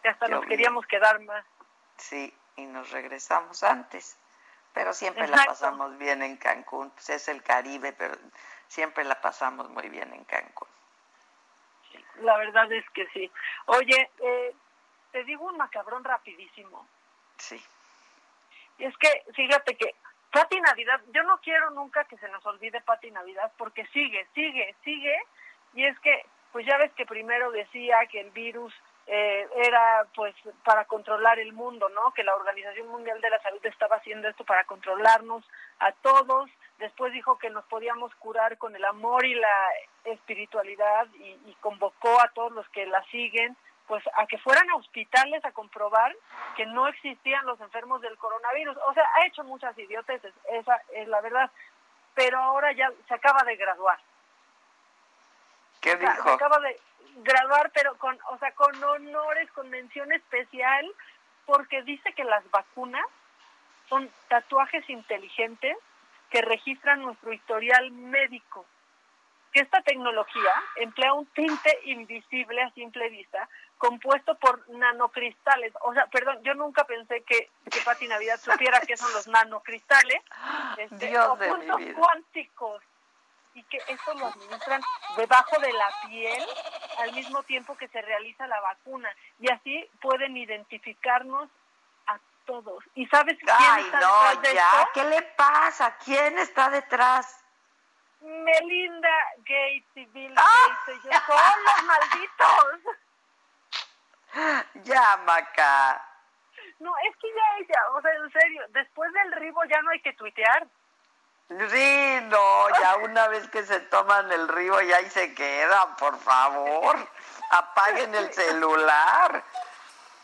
Y hasta nos queríamos quedar más. Sí, y nos regresamos antes. Pero siempre la pasamos bien en Cancún. Pues es el Caribe, pero siempre la pasamos muy bien en Cancún. Sí, la verdad es que sí. Oye, eh, te digo un macabrón rapidísimo. Sí. Y es que, fíjate que Pati Navidad, yo no quiero nunca que se nos olvide Pati Navidad porque sigue, sigue, sigue. Y es que, pues ya ves que primero decía que el virus eh, era pues para controlar el mundo, ¿no? Que la Organización Mundial de la Salud estaba haciendo esto para controlarnos a todos. Después dijo que nos podíamos curar con el amor y la espiritualidad y, y convocó a todos los que la siguen pues a que fueran a hospitales a comprobar que no existían los enfermos del coronavirus. O sea, ha hecho muchas idioteces, esa es la verdad. Pero ahora ya se acaba de graduar. ¿Qué dijo? Se acaba de graduar, pero con, o sea, con honores, con mención especial, porque dice que las vacunas son tatuajes inteligentes que registran nuestro historial médico. Que esta tecnología emplea un tinte invisible a simple vista compuesto por nanocristales. O sea, perdón, yo nunca pensé que, que Pati Navidad supiera qué son los nanocristales. Este, Dios de cuánticos. Y que esto lo administran debajo de la piel al mismo tiempo que se realiza la vacuna. Y así pueden identificarnos a todos. ¿Y sabes quién Ay, está no, detrás de ya, esto? ¿qué le pasa? ¿Quién está detrás? Melinda Gates y Bill ¡Ah! Gates. Ellos son los malditos. Ya, Maca. No, es que ya ella, o sea, en serio, después del ribo ya no hay que tuitear. Sí, no, ya una vez que se toman el río ya ahí se quedan, por favor. Apaguen el celular.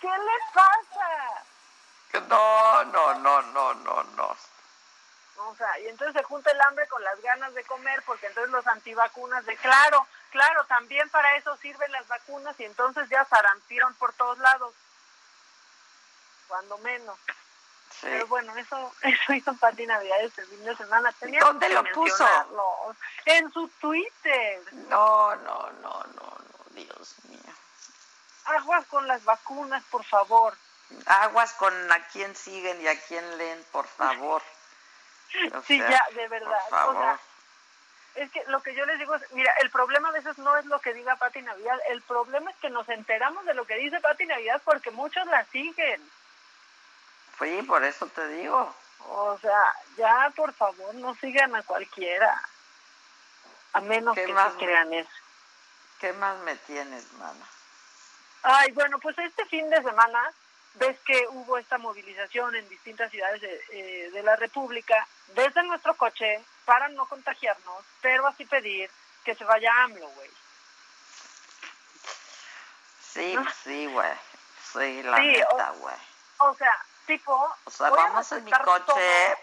¿Qué le pasa? No, no, no, no, no, no. O sea, y entonces se junta el hambre con las ganas de comer, porque entonces los antivacunas de claro, claro, también para eso sirven las vacunas y entonces ya zarampieron por todos lados. Cuando menos. Sí. Pero bueno, eso, eso hizo Pati Navidad este fin de semana. Tenía ¿Dónde lo puso? En su Twitter. No, no, no, no, no, Dios mío. Aguas con las vacunas, por favor. Aguas con a quién siguen y a quién leen, por favor. O sí, sea, ya, de verdad. Por favor. O sea, es que lo que yo les digo es, mira, el problema a veces no es lo que diga Pati Navidad, el problema es que nos enteramos de lo que dice Pati Navidad porque muchos la siguen. Sí, por eso te digo. O sea, ya por favor no sigan a cualquiera, a menos que más crean eso. ¿Qué más me tienes, mana? Ay, bueno, pues este fin de semana ves que hubo esta movilización en distintas ciudades de, eh, de la República desde nuestro coche para no contagiarnos, pero así pedir que se vaya AMLO, güey. Sí, sí, güey. Sí, la neta, güey. O, sea, tipo... O sea, vamos en mi coche,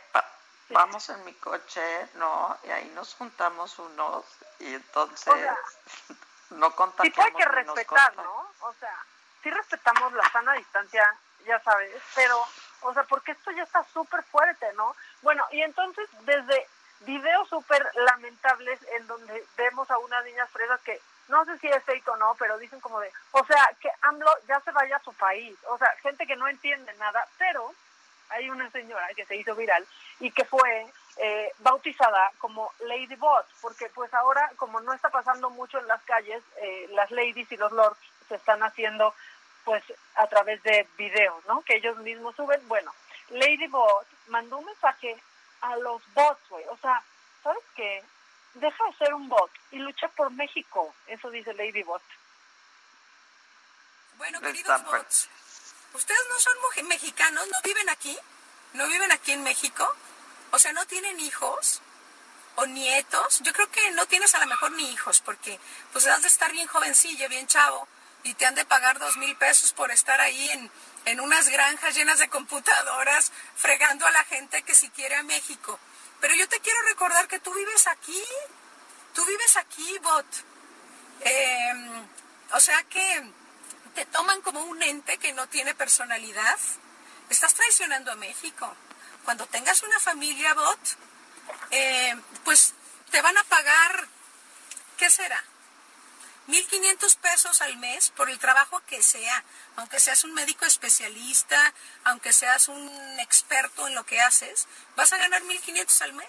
vamos en mi coche, ¿no? Y ahí nos juntamos unos y entonces no contagiamos. Tipo hay que respetar, ¿no? O sea, sí respetamos la sana distancia, ya sabes, pero, o sea, porque esto ya está súper fuerte, ¿no? Bueno, y entonces desde videos súper lamentables en donde vemos a unas niñas fresas que no sé si es fake o no, pero dicen como de, o sea, que AMLO ya se vaya a su país, o sea, gente que no entiende nada, pero hay una señora que se hizo viral y que fue eh, bautizada como Lady Bot, porque pues ahora como no está pasando mucho en las calles, eh, las ladies y los lords se están haciendo pues a través de videos, ¿no? Que ellos mismos suben. Bueno, Lady Bot mandó un mensaje a los bots, güey. O sea, ¿sabes qué? Deja de ser un bot y lucha por México. Eso dice Lady Bot. Bueno, queridos bots, ¿ustedes no son mexicanos? ¿No viven aquí? ¿No viven aquí en México? O sea, ¿no tienen hijos? o nietos, yo creo que no tienes a lo mejor ni hijos, porque pues has de estar bien jovencillo, bien chavo, y te han de pagar dos mil pesos por estar ahí en, en unas granjas llenas de computadoras, fregando a la gente que si quiere a México. Pero yo te quiero recordar que tú vives aquí, tú vives aquí, Bot. Em, o sea que te toman como un ente que no tiene personalidad. Estás traicionando a México. Cuando tengas una familia, Bot, em, pues te van a pagar, ¿qué será? 1.500 pesos al mes por el trabajo que sea, aunque seas un médico especialista, aunque seas un experto en lo que haces, vas a ganar 1.500 al mes.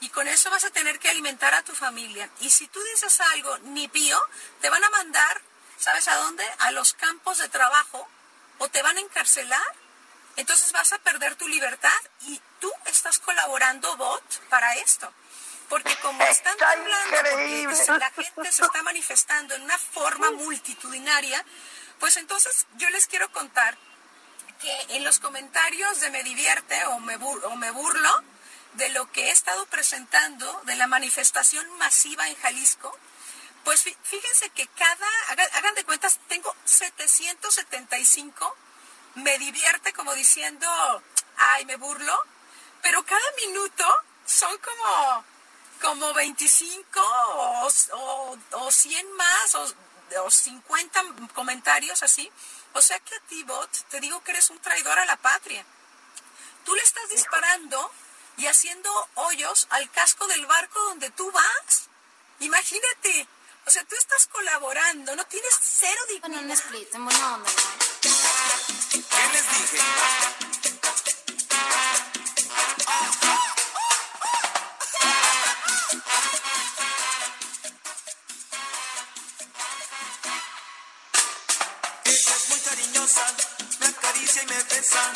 Y con eso vas a tener que alimentar a tu familia. Y si tú dices algo ni pío, te van a mandar, ¿sabes a dónde? A los campos de trabajo o te van a encarcelar. Entonces vas a perder tu libertad y tú estás colaborando, bot, para esto porque como están hablando, porque la gente se está manifestando en una forma multitudinaria, pues entonces yo les quiero contar que en los comentarios de Me Divierte o Me, o me Burlo, de lo que he estado presentando, de la manifestación masiva en Jalisco, pues fíjense que cada, hagan de cuentas, tengo 775, me divierte como diciendo, ay, me burlo, pero cada minuto son como como 25 o, o, 100 más o, o 50 comentarios así. O sea que a ti, bot, te digo que eres un traidor a la patria. Tú le estás disparando y haciendo hoyos al casco del barco donde tú vas. Imagínate. O sea, tú estás colaborando, no tienes cero dignidad. un split, en buena onda, ¿Qué les dije? Me acaricia y me besa,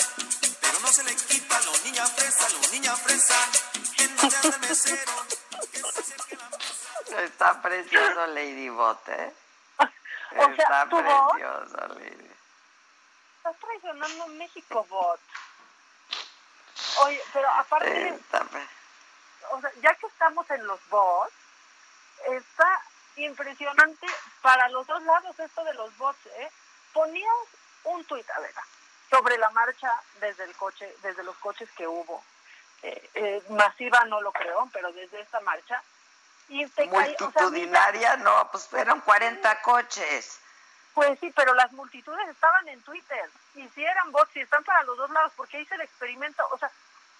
pero no se le quita lo niña fresa, lo niña fresa, en donde anda el mesero, Está precioso Lady Bot, ¿eh? O Está sea, ¿tu precioso bot? Lady. Estás traicionando a México, Bot. Oye, pero aparte, Está... o sea, ya que estamos en los bots, está impresionante para los dos lados esto de los bots, ¿eh? Ponías un tuit, a ver, sobre la marcha desde el coche, desde los coches que hubo. Eh, eh, masiva no lo creo, pero desde esta marcha. Y Multitudinaria, no, pues fueron 40 coches. Pues sí, pero las multitudes estaban en Twitter. Y si eran bots y están para los dos lados, porque hice el experimento. O sea,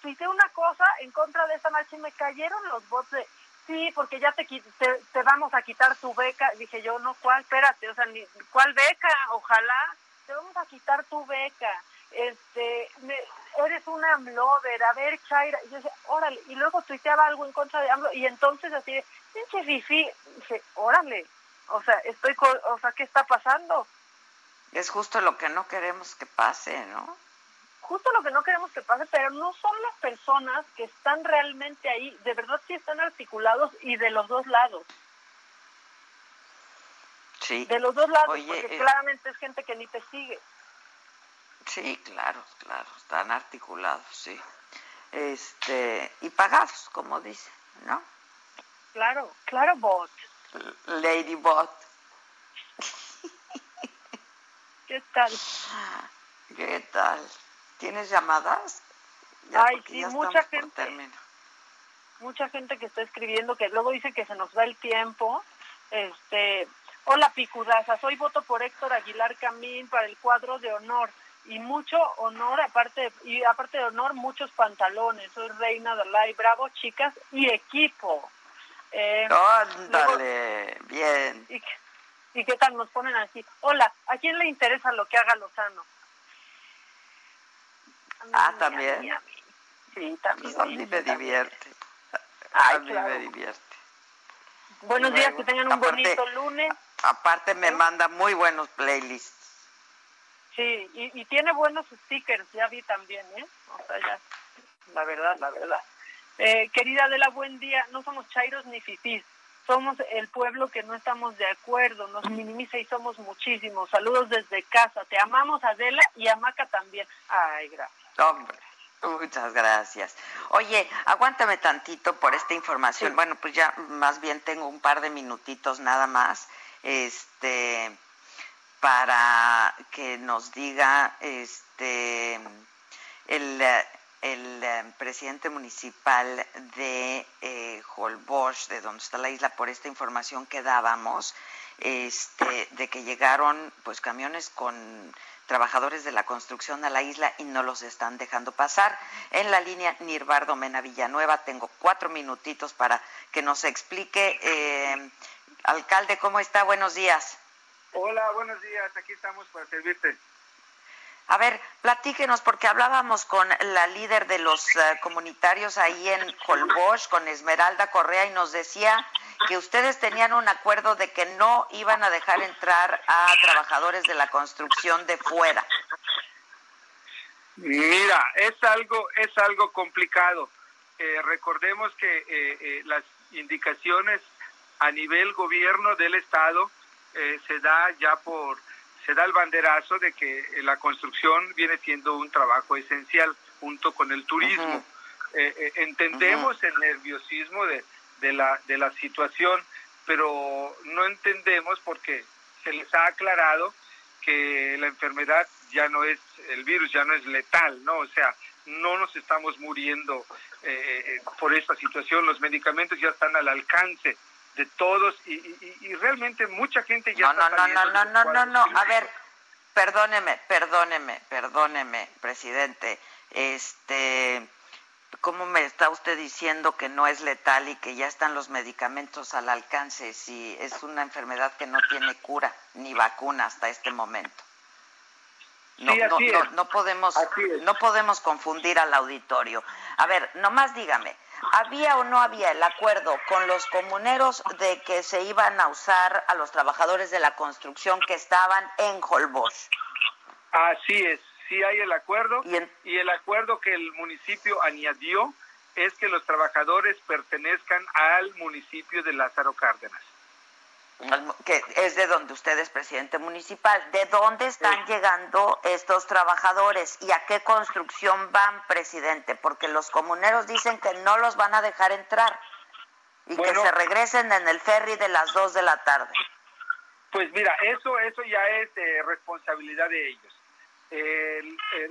tuité una cosa en contra de esta marcha y me cayeron los bots de, sí, porque ya te, te, te vamos a quitar tu beca. Dije yo, no, ¿cuál? Espérate, o sea, ni, ¿cuál beca? Ojalá te vamos a quitar tu beca. Este, eres una AMLover, a ver, Chaira. Y yo decía, órale, y luego tuiteaba algo en contra de AMLO, y entonces así, pinche fifi, dice, órale, o sea, estoy, o sea, ¿qué está pasando? Es justo lo que no queremos que pase, ¿no? Justo lo que no queremos que pase, pero no son las personas que están realmente ahí, de verdad sí están articulados y de los dos lados. Sí. De los dos lados, porque eh, claramente es gente que ni te sigue. Sí, claro, claro, están articulados, sí. Este, y pagados, como dice, ¿no? Claro, claro, bot. Lady Bot. ¿Qué tal? ¿Qué tal? ¿Tienes llamadas? Ay, sí, mucha gente. Mucha gente que está escribiendo que luego dice que se nos va el tiempo. Este, hola picudaza, soy voto por Héctor Aguilar Camín para el cuadro de honor y mucho honor aparte y aparte de honor muchos pantalones. Soy Reina de Lai, bravo chicas y equipo. Eh, Ándale, bien. Y, ¿Y qué tal nos ponen así? Hola, ¿a quién le interesa lo que haga Lozano? ah, también. Sí, también. A mí me divierte. a mí me divierte. Buenos días, que tengan un bonito lunes. Aparte me manda muy buenos playlists. Sí, y, y, tiene buenos stickers, ya vi también, ¿eh? O sea, ya, la verdad, la verdad. Eh, querida Adela, buen día. No somos chairos ni fifís. Somos el pueblo que no estamos de acuerdo, nos minimiza y somos muchísimos. Saludos desde casa. Te amamos, Adela, y a Maca también. Ay, gracias. Hombre. Muchas gracias. Oye, aguántame tantito por esta información. Bueno, pues ya más bien tengo un par de minutitos nada más, este, para que nos diga, este, el el eh, presidente municipal de eh, Holbox, de donde está la isla, por esta información que dábamos, este, de que llegaron pues camiones con trabajadores de la construcción a la isla y no los están dejando pasar. En la línea Nirvardo Mena Villanueva tengo cuatro minutitos para que nos explique. Eh, alcalde, ¿cómo está? Buenos días. Hola, buenos días. Aquí estamos para servirte. A ver, platíquenos, porque hablábamos con la líder de los eh, comunitarios ahí en Holbox, con Esmeralda Correa, y nos decía que ustedes tenían un acuerdo de que no iban a dejar entrar a trabajadores de la construcción de fuera. Mira, es algo, es algo complicado. Eh, recordemos que eh, las indicaciones a nivel gobierno del Estado se da ya por se da el banderazo de que la construcción viene siendo un trabajo esencial junto con el turismo. Eh, eh, entendemos el nerviosismo de, de, la, de la situación, pero no entendemos porque se les ha aclarado que la enfermedad ya no es, el virus ya no es letal, ¿no? O sea, no nos estamos muriendo eh, por esta situación, los medicamentos ya están al alcance de todos y, y, realmente mucha gente ya no, no, no, no, no, no, no, a ver, perdóneme, perdóneme, perdóneme, presidente, este, ¿cómo me está usted diciendo que no es letal y que ya están los medicamentos al alcance si es una enfermedad que no tiene cura ni vacuna hasta este momento? No, no, no, no, podemos, no podemos confundir al auditorio. A ver, nomás dígame, ¿Había o no había el acuerdo con los comuneros de que se iban a usar a los trabajadores de la construcción que estaban en Holbox? Así es, sí hay el acuerdo y, el acuerdo que el municipio añadió es que los trabajadores pertenezcan al municipio de Lázaro Cárdenas que es de donde usted es presidente municipal. ¿De dónde están llegando estos trabajadores y a qué construcción van, presidente? Porque los comuneros dicen que no los van a dejar entrar y que se regresen en el ferry de las 2 de la tarde. Pues mira, eso, eso ya es responsabilidad de ellos.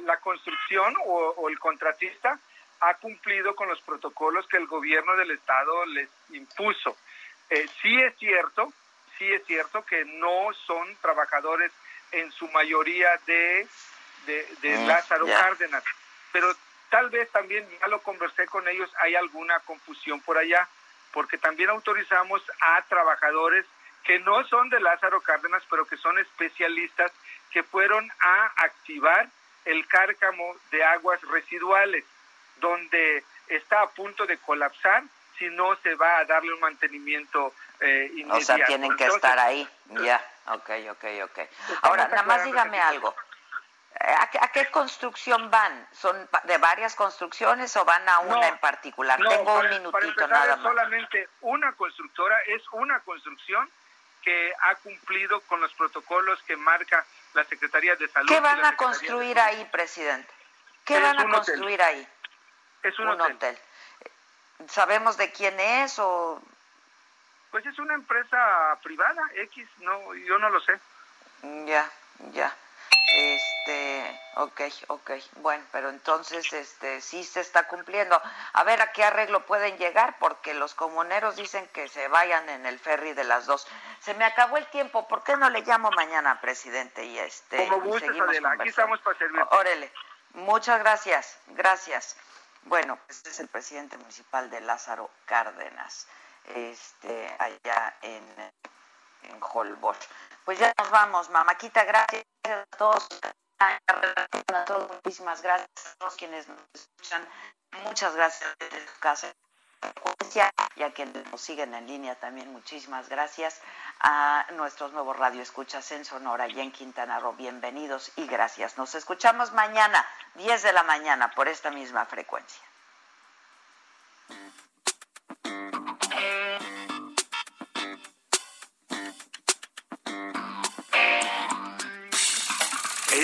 la construcción o, el contratista ha cumplido con los protocolos que el gobierno del estado les impuso. Eh, sí es cierto sí es cierto que no son trabajadores en su mayoría de, de, mm, Lázaro Cárdenas, pero tal vez también, ya lo conversé con ellos, hay alguna confusión por allá, porque también autorizamos a trabajadores que no son de Lázaro Cárdenas, pero que son especialistas que fueron a activar el cárcamo de aguas residuales, donde está a punto de colapsar si no se va a darle un mantenimiento eh. O sea, tienen que estar ahí, ya, ok, ok, ok. Ahora, nada más dígame algo. Eh, ¿A qué, construcción van? ¿Son de varias construcciones o van a una en particular? Tengo un minutito nada más. Solamente una constructora, es una construcción que ha cumplido con los protocolos que marca la Secretaría de Salud. ¿Qué van a construir ahí, presidente? ¿Qué van a construir ahí? Es un, hotel. ¿Sabemos de quién es o...? Pues es una empresa privada, X, no, yo no lo sé. Ya, ya. Este, ok, ok. Bueno, pero entonces, este, sí se está cumpliendo. A ver a qué arreglo pueden llegar, porque los comuneros dicen que se vayan en el ferry de las dos. Se me acabó el tiempo. ¿Por qué no le llamo mañana, presidente? Y este, Como gustes, Adela. Aquí estamos para servirte. Órale. Muchas gracias. Gracias. Bueno, este es el presidente municipal de Lázaro Cárdenas, este, allá en, en Holbox. Pues ya nos vamos, mamáquita, gracias a todos, a todos, muchísimas gracias a todos quienes nos escuchan, muchas gracias desde su casa y a quienes nos siguen en línea también muchísimas gracias a nuestros nuevos radioescuchas en Sonora y en Quintana Roo. Bienvenidos y gracias. Nos escuchamos mañana, 10 de la mañana, por esta misma frecuencia.